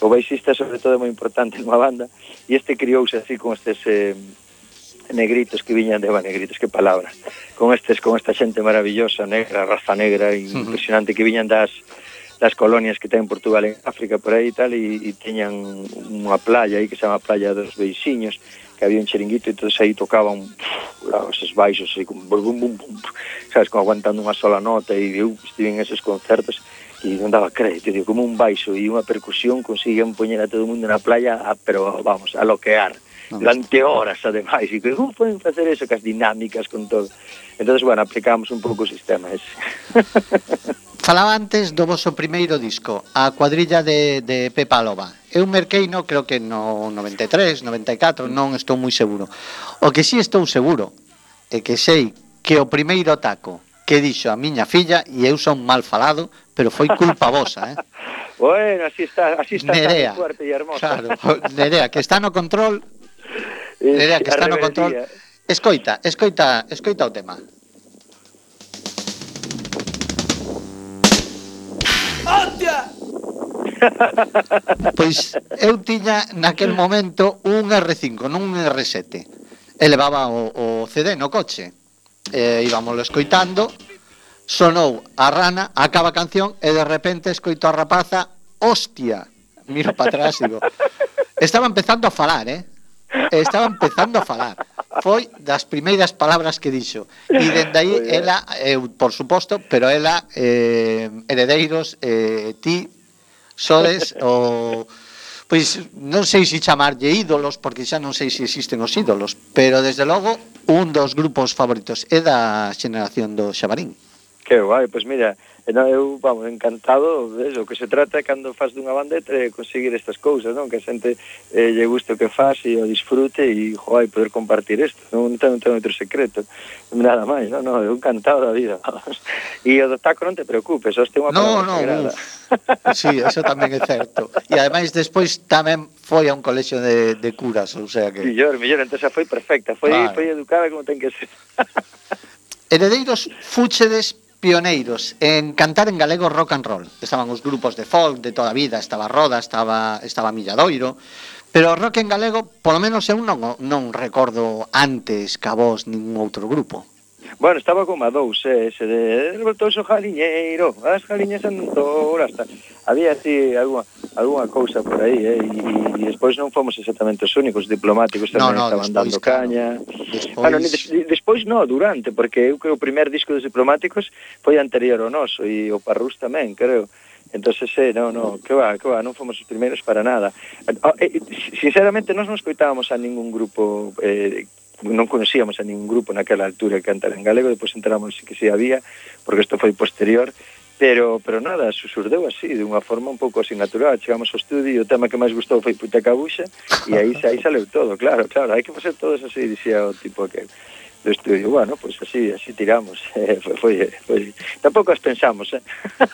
o baixista sobre todo é moi importante nunha banda e este criouse así con estes eh, negritos que viñan de negritos, que palabra, con estes con esta xente maravillosa, negra, raza negra, impresionante que viñan das das colonias que ten Portugal en África por aí e tal e, e teñan unha playa aí que se chama Playa dos Beixiños que había un chiringuito, entonces aí tocaban esos baixos, así, como bum, bum, bum, sabes, como aguantando unha sola nota, e eu estive en esos concertos, e non daba crédito, digo, como un baixo e unha percusión conseguían poñer a todo o mundo na playa, a, pero vamos, a loquear durante horas ademais e como poden facer eso cas dinámicas con todo. Entonces bueno, aplicamos un pouco o sistema ese. Falaba antes do voso primeiro disco a cuadrilla de, de Pepa Loba. Eu merquei no, creo que no 93, 94 non estou moi seguro. O que sí estou seguro é que sei que o primeiro taco que dixo a miña filla e eu son mal falado, pero foi culpa vosa, eh? bueno, así está, así está Nerea, fuerte e hermosa. Claro, Nerea, que está no control, Eh, Nerea, que está no control. Escoita, escoita, escoita o tema. Hostia! Pois eu tiña naquel momento un R5, non un R7. E levaba o, o CD no coche. E íbamos escoitando, sonou a rana, acaba a canción e de repente escoito a rapaza, hostia, miro para atrás e digo, estaba empezando a falar, eh? e estaba empezando a falar. Foi das primeiras palabras que dixo. E dende aí, ela, eu, por suposto, pero ela, eh, heredeiros, eh, ti, sodes o... Pois non sei se chamarlle ídolos, porque xa non sei se existen os ídolos, pero desde logo un dos grupos favoritos é da xeneración do Xabarín. Que guai, pois mira, E non, eu, vamos, encantado de eso, que se trata cando faz dunha banda é conseguir estas cousas, non? Que a xente eh, lle guste o que faz e o disfrute e, joai, poder compartir isto, non? Non ten, non ten outro secreto, nada máis, non, non, eu encantado da vida, vamos. E o do taco non te preocupes, hoste este unha no, no, sagrada. Uf. Sí, eso tamén é certo. E ademais despois tamén foi a un colexio de, de curas, ou sea que... Millor, millor, entón foi perfecta, foi, vale. foi educada como ten que ser. Heredeiros, fúchedes pioneiros en cantar en galego rock and roll. Estaban os grupos de folk de toda a vida, estaba Roda, estaba estaba Milladoiro, pero rock en galego, polo menos eu non non recordo antes que a vos ningún outro grupo. Bueno, estaba como a dous, eh, ese de, voltoso jaliñeiro, as jaliñas andoura, hasta... Había así alguna, alguna cousa por aí, eh, e, e despois non fomos exactamente os únicos diplomáticos, tamén no, no, estaban despois, dando claro. caña. Despois... Ah, bueno, des, despois no, durante, porque eu creo que o primer disco dos diplomáticos foi anterior ao noso, e o Parrús tamén, creo. Entonces, eh, no, no, que va, que va, non fomos os primeiros para nada. Ah, eh, sinceramente, nós non escoitábamos a ningún grupo eh, non conocíamos a ningún grupo naquela altura que cantara en galego, depois enteramos que si había, porque isto foi posterior, pero pero nada, susurdeu así, de unha forma un pouco así natural. Chegamos ao estudio e o tema que máis gustou foi Puta Cabuxa, e aí, aí saleu todo, claro, claro, hai que facer todos así, dixía o tipo que do estudio. Bueno, pois pues así, así tiramos. Eh, foi, foi, foi. Tampouco as pensamos, eh.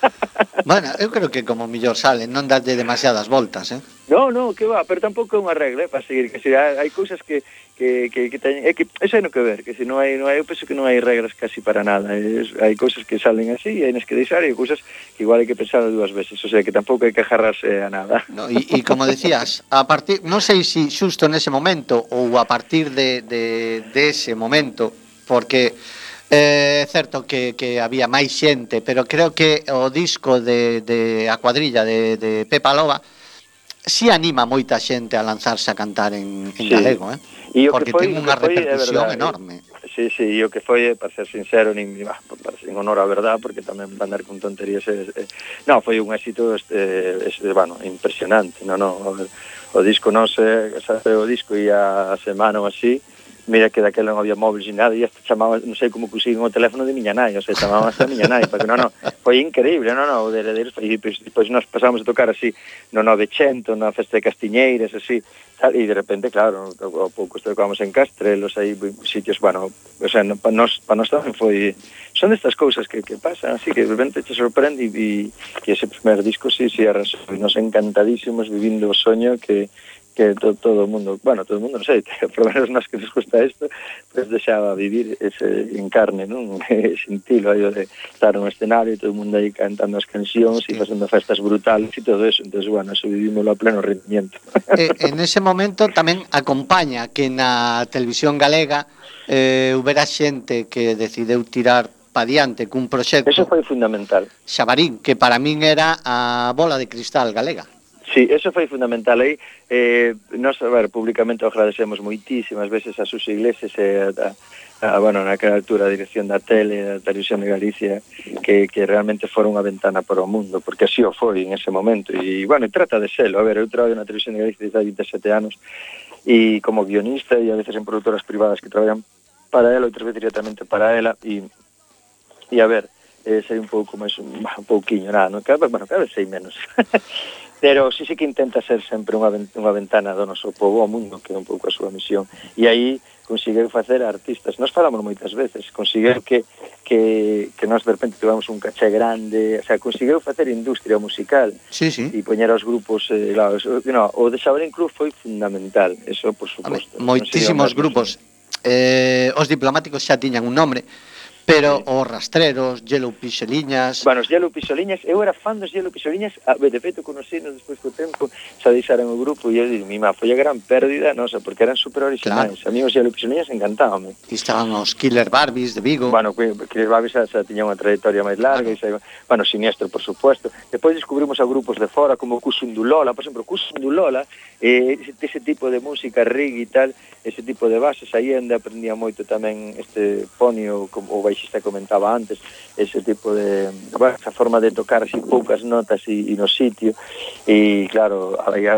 Bueno, eu creo que como millor sale, non dalle demasiadas voltas, eh. No, no, que va, pero tampouco é unha regla eh, para seguir, que se hai, hai cousas que que, que, que teñen, é que eso hai no que ver, que se non hai, non hai, eu penso que non hai regras casi para nada, eh, é, hai cousas que salen así e hai nas que deixar e hai cousas que igual hai que pensar dúas veces, o sea que tampouco hai que agarrarse a nada. No, e, e como decías, a partir, non sei se si xusto nese momento ou a partir de, de, de ese momento, porque eh, É eh, certo que, que había máis xente, pero creo que o disco de, de a cuadrilla de, de Pepa Loba si anima moita xente a lanzarse a cantar en, en sí. galego, eh? E o Porque que foi, ten unha repercusión foi, enorme. Sí, sí, e o que foi, eh, para ser sincero, nin, bah, para ser en honor á verdad, porque tamén andar con tonterías... Eh, eh, non, foi un éxito, este, este, bueno, impresionante, No, no, o, o disco non se, Sabe, o disco ia a semana ou así, Mira que daquela non había móviles ni nada, e hasta chamaba, non sei como conseguimos o teléfono de miña nai, o sea, chamaba a miña nai, porque non, non, foi increíble, non, non, o de heredeiros, e pois, pois nós pasamos a tocar así no 900, na festa de Castiñeiras, así, tal, e de repente, claro, ao pouco tocamos en Castrelos, aí sitios, bueno, o sea, no, para nós, pa nós tamén foi, son destas cousas que, que pasan, así que de repente te sorprende e, e ese primer disco, sí, sí, arrasou, nos encantadísimos vivindo o soño que, que to, todo o mundo, bueno, todo o mundo non sei, por menos nas que nos gusta isto, pois pues deixaba vivir ese encarne, non? Sentilo aí de estar un escenario, todo o mundo aí cantando as cancións e facendo festas brutales e todo eso. Entonces, bueno, eso vivimoslo a pleno rendimiento. Eh, en ese momento tamén acompaña que na televisión galega eh, houbera xente que decideu tirar pa diante cun proxecto. Eso foi fundamental. Xabarín, que para min era a bola de cristal galega. Sí, eso foi fundamental aí. Eh, eh nos, a ver, públicamente agradecemos moitísimas veces a sus iglesias e a, a, a, bueno, naquela altura a dirección da tele, da televisión de Galicia, que, que realmente foron unha ventana para o mundo, porque así o foi en ese momento. E, bueno, trata de selo. A ver, eu traballo na televisión de Galicia desde 27 anos, e como guionista e a veces en productoras privadas que traballan para ela, outras veces directamente para ela, e, e a ver, eh, sei un pouco máis, un, un pouquiño, nada, no? cada, bueno, cada vez sei menos. pero sí, sí que intenta ser sempre unha, unha ventana do noso povo ao mundo, que é un pouco a súa misión. E aí conseguiu facer artistas. Nós falamos moitas veces, conseguiu que, que, que nós de repente tivemos un caché grande, o sea, conseguiu facer industria musical sí, sí. e poñer aos grupos... Eh, claro, no, o de Xabalín Cruz foi fundamental, eso por suposto. Moitísimos grupos. Eh, os diplomáticos xa tiñan un nombre, Pero os rastreros, Yellow Pixeliñas... Bueno, os Yellow Pisoliñas, eu era fan dos Yellow Pisoliñas, a, ah, de feito conocenos despois do tempo, xa deixaran o grupo e eu digo, mima, foi a gran pérdida nosa, porque eran super originais. Claro. A mí os Yellow Pisoliñas encantábame. E estaban os Killer Barbies de Vigo. Bueno, Killer Barbies xa, xa tiña unha trayectoria máis larga, claro. e xa, bueno, siniestro, por supuesto. Depois descubrimos a grupos de fora, como Cusundulola, por exemplo, Cusundulola, eh, ese tipo de música, reggae e tal, ese tipo de bases, aí onde aprendía moito tamén este ponio, como, o Pois baixista comentaba antes, ese tipo de, bueno, esa forma de tocar así poucas notas e, e no sitio, e claro, aí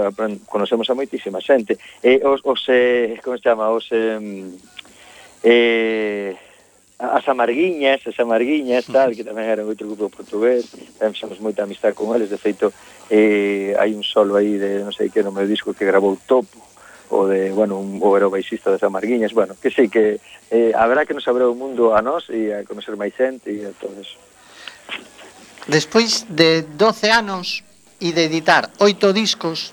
conocemos a moitísima xente. E os, os eh, como se chama, os... Eh, eh, as amarguiñas, as amarguiñas, tal, que tamén era outro grupo portugués, tamén fixemos moita amistad con eles, de feito, eh, hai un solo aí de, non sei que, no meu disco que gravou Topo, o de, bueno, un, o era o baixista das Amarguiñas, bueno, que sí, que eh, haberá que nos abra o mundo a nós e a conocer máis xente e a todo eso. Despois de 12 anos e de editar oito discos,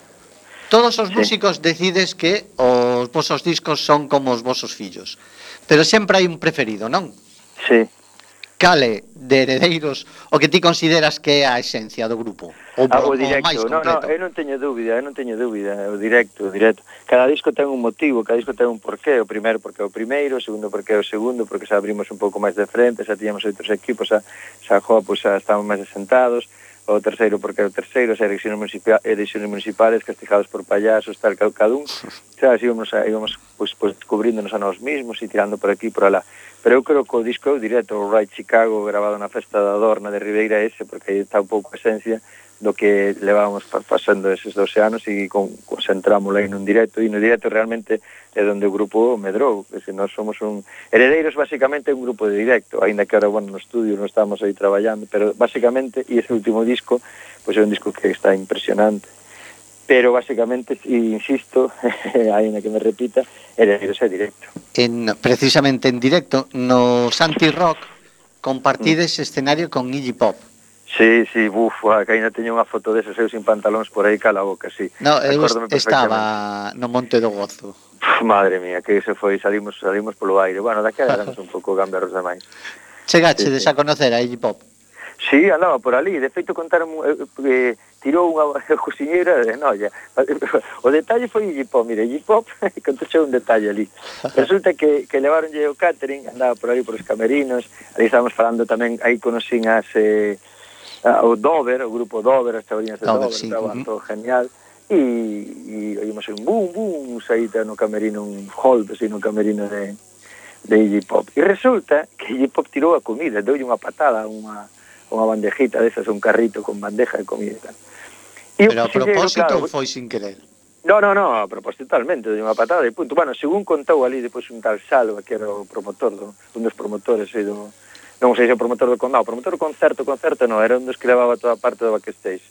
todos os músicos decides que os vosos discos son como os vosos fillos. Pero sempre hai un preferido, non? Sí, cale de heredeiros o que ti consideras que é a esencia do grupo? O, ah, o directo, o no, non, eu non teño dúbida, eu non teño dúbida, o directo, o directo. Cada disco ten un motivo, cada disco ten un porqué, o primeiro porque é o primeiro, o segundo porque é o segundo, porque xa abrimos un pouco máis de frente, xa tiñamos outros equipos, xa, xa jo, pois xa estamos máis asentados, o terceiro porque o terceiro xa eleccións municipal, eleccións municipales castigados por payasos, tal, cal, cada un. Xa, íbamos, a, íbamos pois, pois, descubrindonos a nós mesmos e tirando por aquí por alá. Pero eu creo que o disco eu directo, o Right Chicago, grabado na festa da Adorna de Ribeira ese, porque aí está un pouco a esencia, do que levábamos pasando eses 12 anos e con, concentramos aí nun directo e no directo realmente é donde o grupo medrou que se nós somos un heredeiros basicamente un grupo de directo aínda que ahora bueno, no estudio non estamos aí traballando pero basicamente e ese último disco pois pues, é un disco que está impresionante pero basicamente, insisto, aínda que me repita, heredeiros é directo. En, precisamente en directo, no Santi Rock, compartides mm. escenario con Iggy Pop. Sí, sí, buf, que ainda teño unha foto deses seus eh, sin pantalóns por aí cala boca, sí. No, eu estaba no Monte do Gozo. Puf, madre mía, que se foi, salimos, salimos polo aire. Bueno, daquela éramos un pouco gamberros demais. Chegache sí, sí. a conocer a Iggy Pop? Sí, andaba por ali, de feito contaron eh, eh tirou unha cociñeira de noia. O detalle foi Iggy Pop, mire, Iggy Pop contoche un detalle ali. Resulta que, que levaronlle o catering, andaba por ali por os camerinos, ali estábamos falando tamén, aí conocín as... Eh, Ah, o Dover, o grupo Dover, as chavaliñas de Dover, Dover sí. estaba uh -huh. todo genial, e, e oímos un bum, bum, saíta no camerino, un hold, así, no camerino de, de Iggy Pop. E resulta que Iggy Pop tirou a comida, deulle unha patada, unha, unha bandejita desas, un carrito con bandeja de comida e tal. E Pero a propósito claro, foi sin querer. No, no, no, a propósito totalmente, de unha patada de punto. Bueno, según contou ali, depois un tal Salva, que era o promotor, do, un dos promotores aí do, non sei se o promotor do condado, o promotor do concerto, concerto non, era un dos que levaba toda a parte do backstage.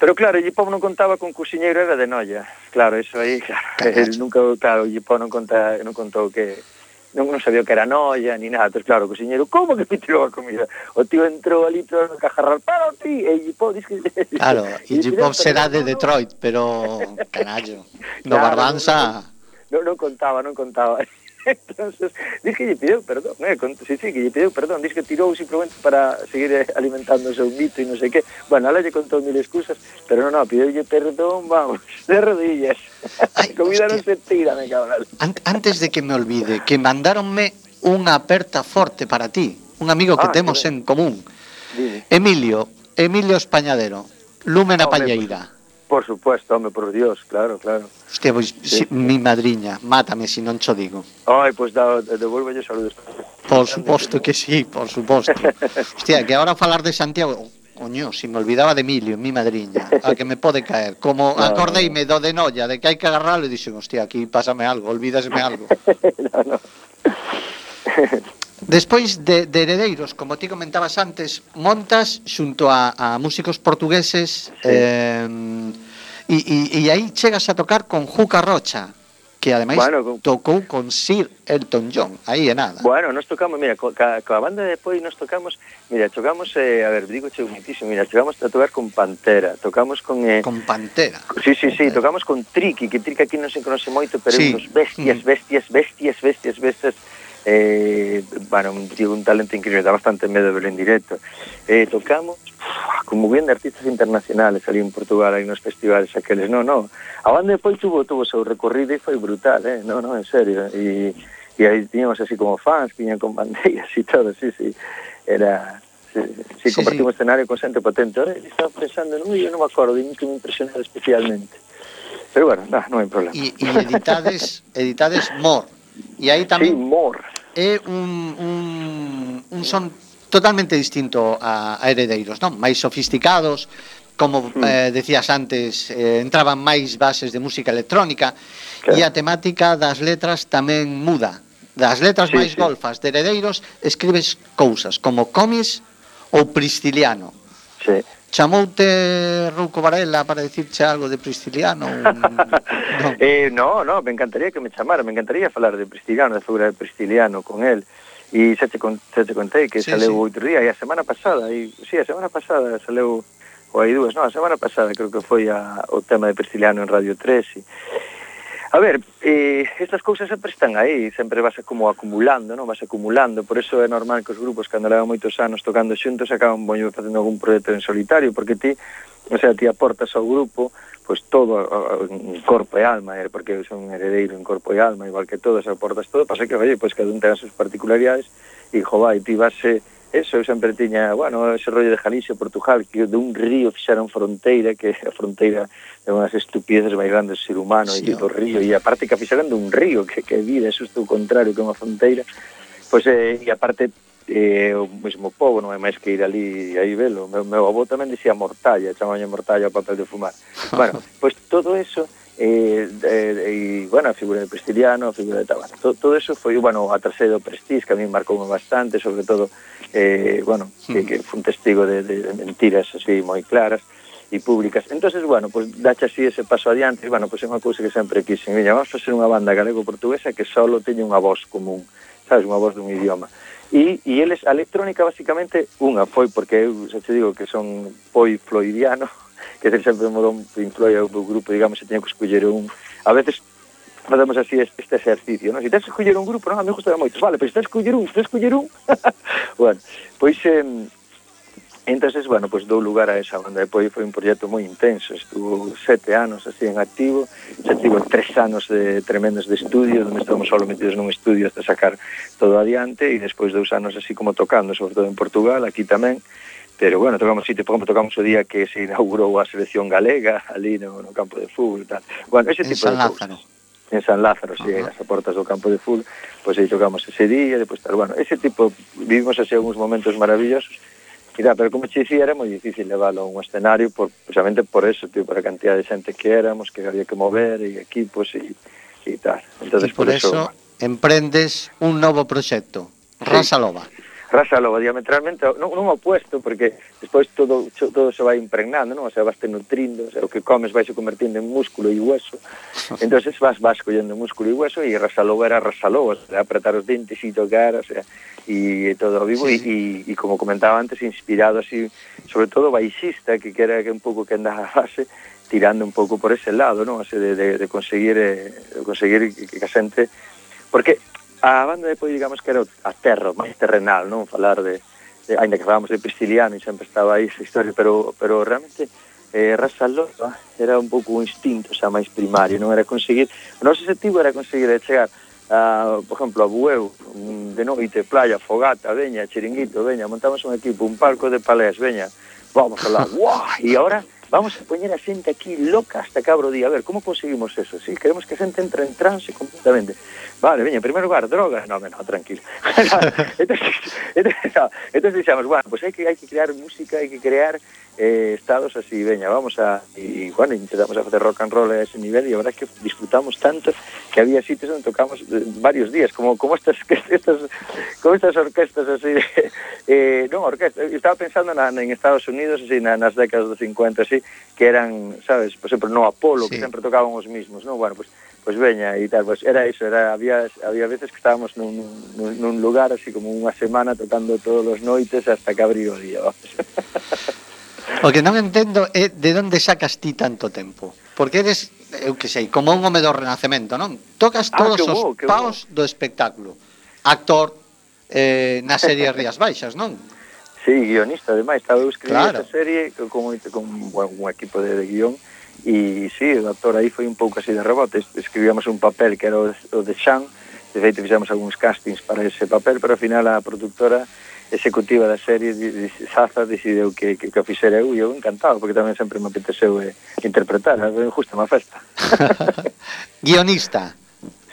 Pero claro, Llipov non contaba con Cusiñeiro era de Noia. Claro, eso aí, claro, el nunca, claro, Llipov non, conta, non contou que non, non sabía que era noia ni nada. Entonces, claro, o cociñeiro, como que me tirou a comida? O tío entrou ali para cajarrar para o ti e Yipov dis que... Claro, e Yipov será de Detroit, pero carallo, no claro, Barbanza... Non, non, non contaba, non contaba entonces diz que lle pideu perdón, eh, con, sí, sí, que lle pideu perdón, diz que tirou simplemente para seguir eh, alimentando o seu mito e non sei que. Bueno, ala lle contou mil excusas, pero non, non, pideulle perdón, vamos, de rodillas. Ai, Comida non se tira, me cabral. An antes de que me olvide, que mandáronme unha aperta forte para ti, un amigo que ah, temos en común. Dime. Emilio, Emilio Españadero, Lúmena Palleira. Pues. Por supuesto, home, por Dios, claro, claro. Hostia, pois, Sí. mi madriña, mátame si non cho digo. Ai, pois da, devuélvelle saludos. Por suposto que sí, por suposto. Hostia, que ahora falar de Santiago, coño, si me olvidaba de Emilio, mi madriña, a que me pode caer. Como No, acordeime do de Noia, de que hai que agarralo, e dixen, hostia, aquí pásame algo, olvídaseme algo. no, no. Despois de, de Heredeiros, como ti comentabas antes, montas xunto a, a músicos portugueses sí. eh, e, e, e aí chegas a tocar con Juca Rocha que ademais bueno, con... tocou con Sir Elton John, aí é nada. Bueno, nos tocamos, mira, co, ca, coa banda depois nos tocamos, mira, tocamos, eh, a ver, digo che muitísimo, mira, chegamos a tocar con Pantera, tocamos con... Eh, con Pantera. Sí, sí, sí, tocamos con Triqui, que Triqui aquí non se conoce moito, pero sí. Mm. bestias, bestias, bestias, bestias, bestias, bestias eh, bueno, un tío un talento increíble, da bastante miedo verlo en directo. Eh, tocamos uf, como bien de artistas internacionales ali en Portugal, aí nos festivales aqueles, no, no. A banda depois tuvo, tuvo seu recorrido e foi brutal, eh? no, no, en serio. E, e aí tiñamos así como fans, viñan con bandeiras e todo, sí, sí. Era, sí, sí, compartimos sí. escenario con xente potente. Ahora estaba pensando, no, eu non me acordo, dime que me impresionara especialmente. Pero bueno, no, non hai problema. E editades, editades Mor. E aí tamén... Sí, Mor, é un, un, un son totalmente distinto a, a Heredeiros, non? Máis sofisticados, como hmm. eh, decías antes, eh, entraban máis bases de música electrónica claro. e a temática das letras tamén muda. Das letras sí, máis sí. golfas de Heredeiros escribes cousas como comis ou pristiliano. Sí. Chamoute Rouco Varela para dicirche algo de Prisciliano? no. eh, no, no, me encantaría que me chamara, me encantaría falar de Prisciliano, da figura de Prisciliano con él. E xa te, con, xa te contei que sí, saleu sí. outro día, e a semana pasada, e, sí, a semana pasada saleu, ou hai dúas, non, a semana pasada creo que foi a, o tema de Prisciliano en Radio 3, e, A ver, eh, estas cousas sempre están aí, sempre vas como acumulando, non? Vas acumulando, por eso é normal que os grupos cando levan moitos anos tocando xuntos acaban boño facendo algún proxecto en solitario, porque ti, o sea, ti aportas ao grupo pois pues, todo en corpo e alma, eh, porque son heredeiro en corpo e alma, igual que todos, aportas todo, pasa que, oye, pois pues, cada un ten as súas particularidades e, jo, vai, ti vas eh, eso, eu sempre tiña, bueno, ese rollo de Galicia, Portugal, que dun río fixaron fronteira, que a fronteira é unhas estupideces máis grandes do ser humano, sí, e do río, e aparte que fixaron dun río, que, que vida, eso é o contrario que unha fronteira, pois, eh, e aparte, eh, o mesmo povo non é máis que ir ali e aí velo. O meu, meu avó tamén dicía mortalla, chamaña mortalla o papel de fumar. bueno, pois todo eso eh, eh, e, bueno, a figura de Prestiliano, a figura de Tabana, To, todo eso foi, bueno, a terceiro do Prestige, que a mí marcou bastante, sobre todo eh, bueno, que, hmm. que fun testigo de, de mentiras así moi claras e públicas. entonces bueno, pues dache así ese paso adiante, e, bueno, pues é unha cousa que sempre quixen. miña, vamos a ser unha banda galego-portuguesa que só teña unha voz común, sabes, unha voz dun idioma. E, e eles, a electrónica, basicamente, unha foi, porque eu xa te digo que son poi floidiano, que sempre modo un Pink Floyd grupo, digamos, se teño que escoller un... A veces facemos así este exercicio, non? Se si tens que escoller un grupo, non? A mí gusta moitos. Vale, pois pues, tens que escoller un, tens que escoller un. bueno, pois eh, entonces, bueno, pois pues, dou lugar a esa banda. E pois foi un proxecto moi intenso, estuvo sete anos así en activo, xa tivo tres anos de tremendos de estudio, onde estamos solo metidos nun estudio hasta sacar todo adiante, e despois dous anos así como tocando, sobre todo en Portugal, aquí tamén, pero bueno, tocamos sitio, por exemplo, tocamos o día que se inaugurou a selección galega ali no, no campo de fútbol tal. Bueno, ese en tipo San de Lázaro. Cosas en San Lázaro, uh -huh. si, as portas do campo de fútbol, pois aí tocamos ese día, depois tal, bueno, ese tipo, vivimos así algúns momentos maravillosos, e da, pero como te dicía, era moi difícil leválo a un escenario, por, precisamente por eso, tío, por a cantidad de xente que éramos, que había que mover, e equipos, e, e tal. Entonces, y por, por eso, eso emprendes un novo proxecto, sí. Rasalova rasa logo diametralmente non, non opuesto porque despois todo todo se vai impregnando, non? O sea, vas te nutrindo, o, sea, o que comes vai se convertindo en músculo e hueso. Entonces vas vas collendo músculo e hueso e rasa logo era rasa logo, o sea, apretar os dentes e tocar, o sea, e todo vivo e sí, e como comentaba antes inspirado así, sobre todo baixista que que era que un pouco que andaba a base tirando un pouco por ese lado, non? O sea, de, de, de conseguir eh, de conseguir que, que a xente porque a banda de pois digamos que era a terra, máis terrenal, non? Falar de, de ainda que falamos de Prisciliano e sempre estaba aí esa historia, pero pero realmente eh, Rasa Loba era un pouco un instinto xa máis primario, non? Era conseguir, o noso objetivo era conseguir chegar a, por exemplo, a Bueu, de noite, playa, fogata, veña, chiringuito, veña, montamos un equipo, un palco de palés, veña, vamos a la, guau, e agora vamos a poñer a xente aquí loca hasta cabro día. A ver, como conseguimos eso? Sí, queremos que a xente entre en trance completamente. Vale, veña, en primer lugar, droga. No, no, tranquilo. entonces, entonces, no, bueno, pues hai que, hai que crear música, hai que crear eh, estados así, veña, vamos a... Y, bueno, intentamos a facer rock and roll a ese nivel y a verdad es que disfrutamos tanto que había sitios donde tocamos eh, varios días, como, como estas, estas, como estas orquestas así, de, eh, non orquesta, estaba pensando en Estados Unidos, así, na, nas décadas dos 50, así, Que eran, sabes, por exemplo, no Apolo, sí. que sempre tocaban os mismos, non? Bueno, pois pues, pues veña e tal, pues era iso, era había había veces que estábamos nun, nun, nun lugar así como unha semana tocando todos os noites hasta que abriu o día. o que non entendo é de onde sacas ti tanto tempo, porque eres eu que sei, como un home do Renacemento, non? Tocas ah, todos ah, bo, os paos bo. do espectáculo. Actor eh, na serie Rías Baixas, non? Sí, guionista, ademais, estaba eu escribindo claro. esta serie con, con bueno, un equipo de, de guión e sí, o actor aí foi un pouco así de rebote, escribíamos un papel que era o, o de Xan, de feito fixamos algúns castings para ese papel, pero ao final a productora executiva da serie de, de Zaza que, que, que o fixera eu e eu encantado, porque tamén sempre me apeteceu eh, interpretar, justo má festa. Guionista.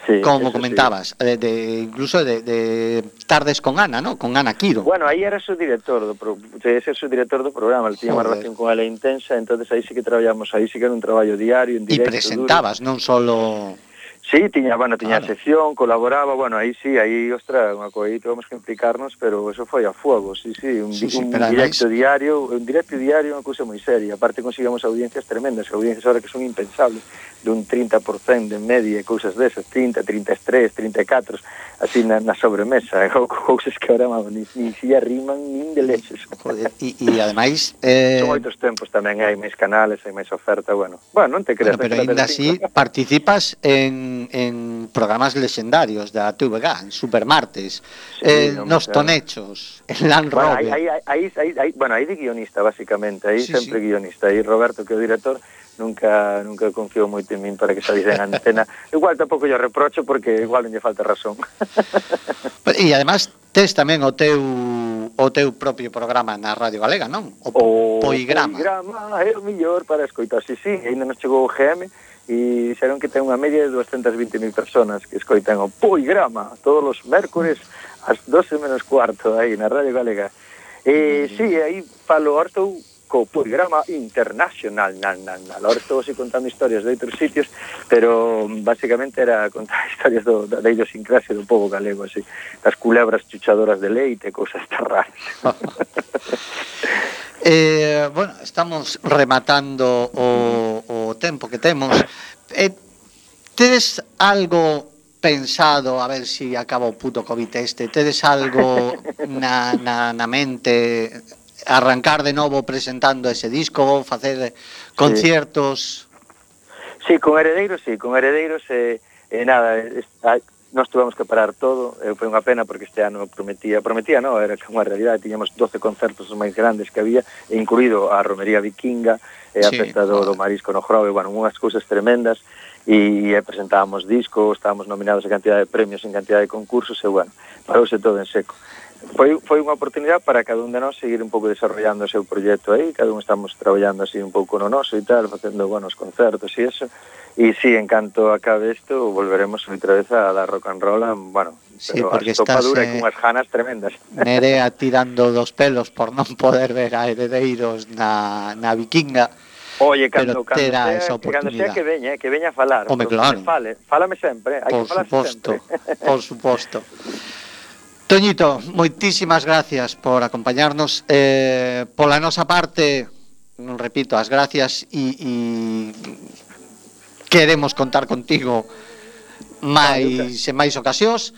Sí, como eso sí. comentabas, eh, de, incluso de, de Tardes con Ana, ¿no? Con Ana Quiro. Bueno, aí era su director do pro, ese é su director do programa, el tiña unha relación con ela intensa, entonces aí sí que traballamos, aí sí que era un traballo diario, en e directo, presentabas, non solo Duro. Sí, tiña, bueno, tiña claro. sección, colaboraba, bueno, aí sí, aí, ostra, unha co aí tivemos que implicarnos, pero eso foi a fuego, sí, sí, un, sí, sí, un directo ademais... diario, un directo diario unha cousa moi seria, aparte conseguíamos audiencias tremendas, audiencias ahora que son impensables, dun 30% de media, cousas desas, 30, 33, 34, así na, na sobremesa, cousas que ahora mamo, ni, ni si arriman, nin de leches. Joder, e, e ademais... Eh... Son moitos tempos tamén, hai máis canales, hai máis oferta, bueno, bueno, non te creas. Bueno, pero ainda así, participas en en, programas lexendarios da TVG, en Supermartes, sí, eh, no, nos claro. tonechos, en Land bueno, Rover. Aí, aí, aí, aí, bueno, aí de guionista, basicamente, aí sí, sempre sí. guionista, aí Roberto, que é o director, nunca nunca confiou moito en min para que salís en antena. igual tampouco yo reprocho porque igual non lle falta razón. e además tes tamén o teu o teu propio programa na Radio Galega, non? O, o Poigrama. Poigrama é o mellor para escoitar. Si, sí, si, sí, ainda nos chegou o GM, e xeron que ten unha media de 220.000 personas que escoitan o Poigrama todos os mércores ás 12 menos cuarto aí na Radio Galega. E, mm. sí, aí falo, ahora co programa internacional na, na, na. Ahora estou así contando historias de outros sitios pero mm, basicamente era contar historias do, da, da idiosincrasia do povo galego así, das culebras chuchadoras de leite cousas tan raras Eh, bueno, estamos rematando o, o tempo que temos. Eh, tedes algo pensado, a ver se si acaba o puto COVID este, tedes algo na, na, na mente arrancar de novo presentando ese disco, facer conciertos. Sí, sí con Heredeiros, sí, con Heredeiros eh, eh nada, está, nós tuvemos que parar todo, eh, foi unha pena porque este ano prometía, prometía, no, era que unha realidade, tiñamos 12 concertos os máis grandes que había, incluído a Romería Vikinga, e eh, a sí, festa do, do Marisco no Grove, bueno, unhas cousas tremendas, e e presentábamos discos, estábamos nominados a cantidad de premios, en cantidad de concursos, e bueno, parouse todo en seco foi, foi unha oportunidade para cada un de nós seguir un pouco desarrollando o seu proxecto aí, cada un estamos traballando así un pouco no noso e tal, facendo buenos concertos e eso, e si sí, en canto acabe isto, volveremos outra vez a dar rock and roll, a, bueno, sí, pero porque a estás, dura eh, cunhas janas tremendas. Nerea tirando dos pelos por non poder ver a heredeiros na, na vikinga, Oye, cando, pero terá esa oportunidade. Cando sea que veña, eh, que veña a falar. Home, claro. Fale, fálame sempre, eh, hai por que falar suposto, sempre. Por suposto, por suposto. Toñito, moitísimas gracias por acompañarnos eh, Pola nosa parte non repito, as gracias e, e queremos contar contigo máis e máis ocasións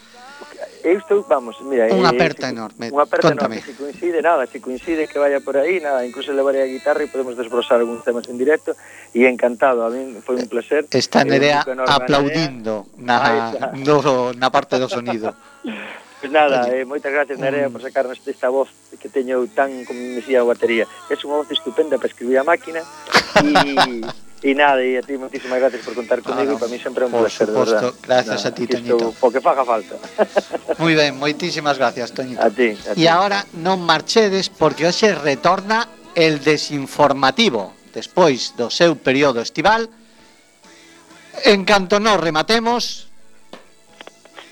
Eu estou, vamos, mira... Unha eh, aperta si, enorme, Unha aperta Contame. enorme, se coincide, nada, se coincide que vaya por aí, nada, incluso levaré a guitarra e podemos desbrosar algúns temas en directo, e encantado, a mí foi un placer. Está Nerea aplaudindo na, ah, no, na parte do sonido. pues nada, eh, moitas gracias Nerea por sacarnos esta voz que teño tan, como me decía a batería. Es unha voz estupenda para escribir a máquina e E nada, e a ti moitísimas gracias por contar comigo claro, e para mí sempre é un por placer, supuesto, gracias nada, a ti, Toñito. Po que faga falta. Moi ben, moitísimas gracias, Toñito. A ti, a ti. E agora non marchedes porque hoxe retorna el desinformativo despois do seu período estival. En canto nos rematemos,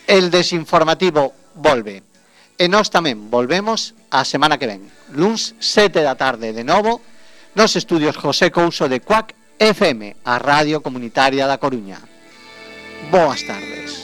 el desinformativo volve. E nós tamén volvemos a semana que ven. Luns 7 da tarde de novo nos estudios José Couso de Cuac FM, a Radio Comunitaria da Coruña. Boas tardes.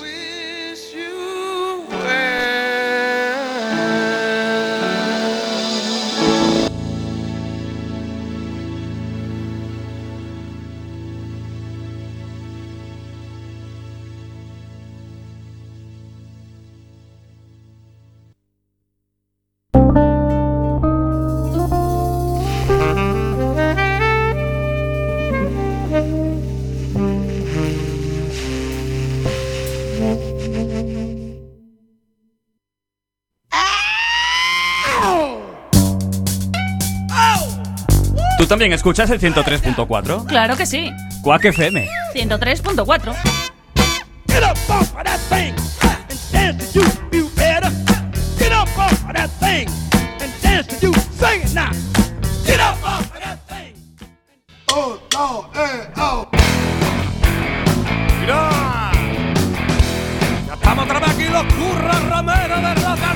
También escuchas el 103.4? Claro que sí. Quack FM. 103.4. Get up off of that thing and dance to you, you better. Get up off of that thing and dance to you. Sing it now. Get up off of that thing. Oh, no, eh, oh. ¡Mira! Ya estamos otra vez aquí los curras rameros de rock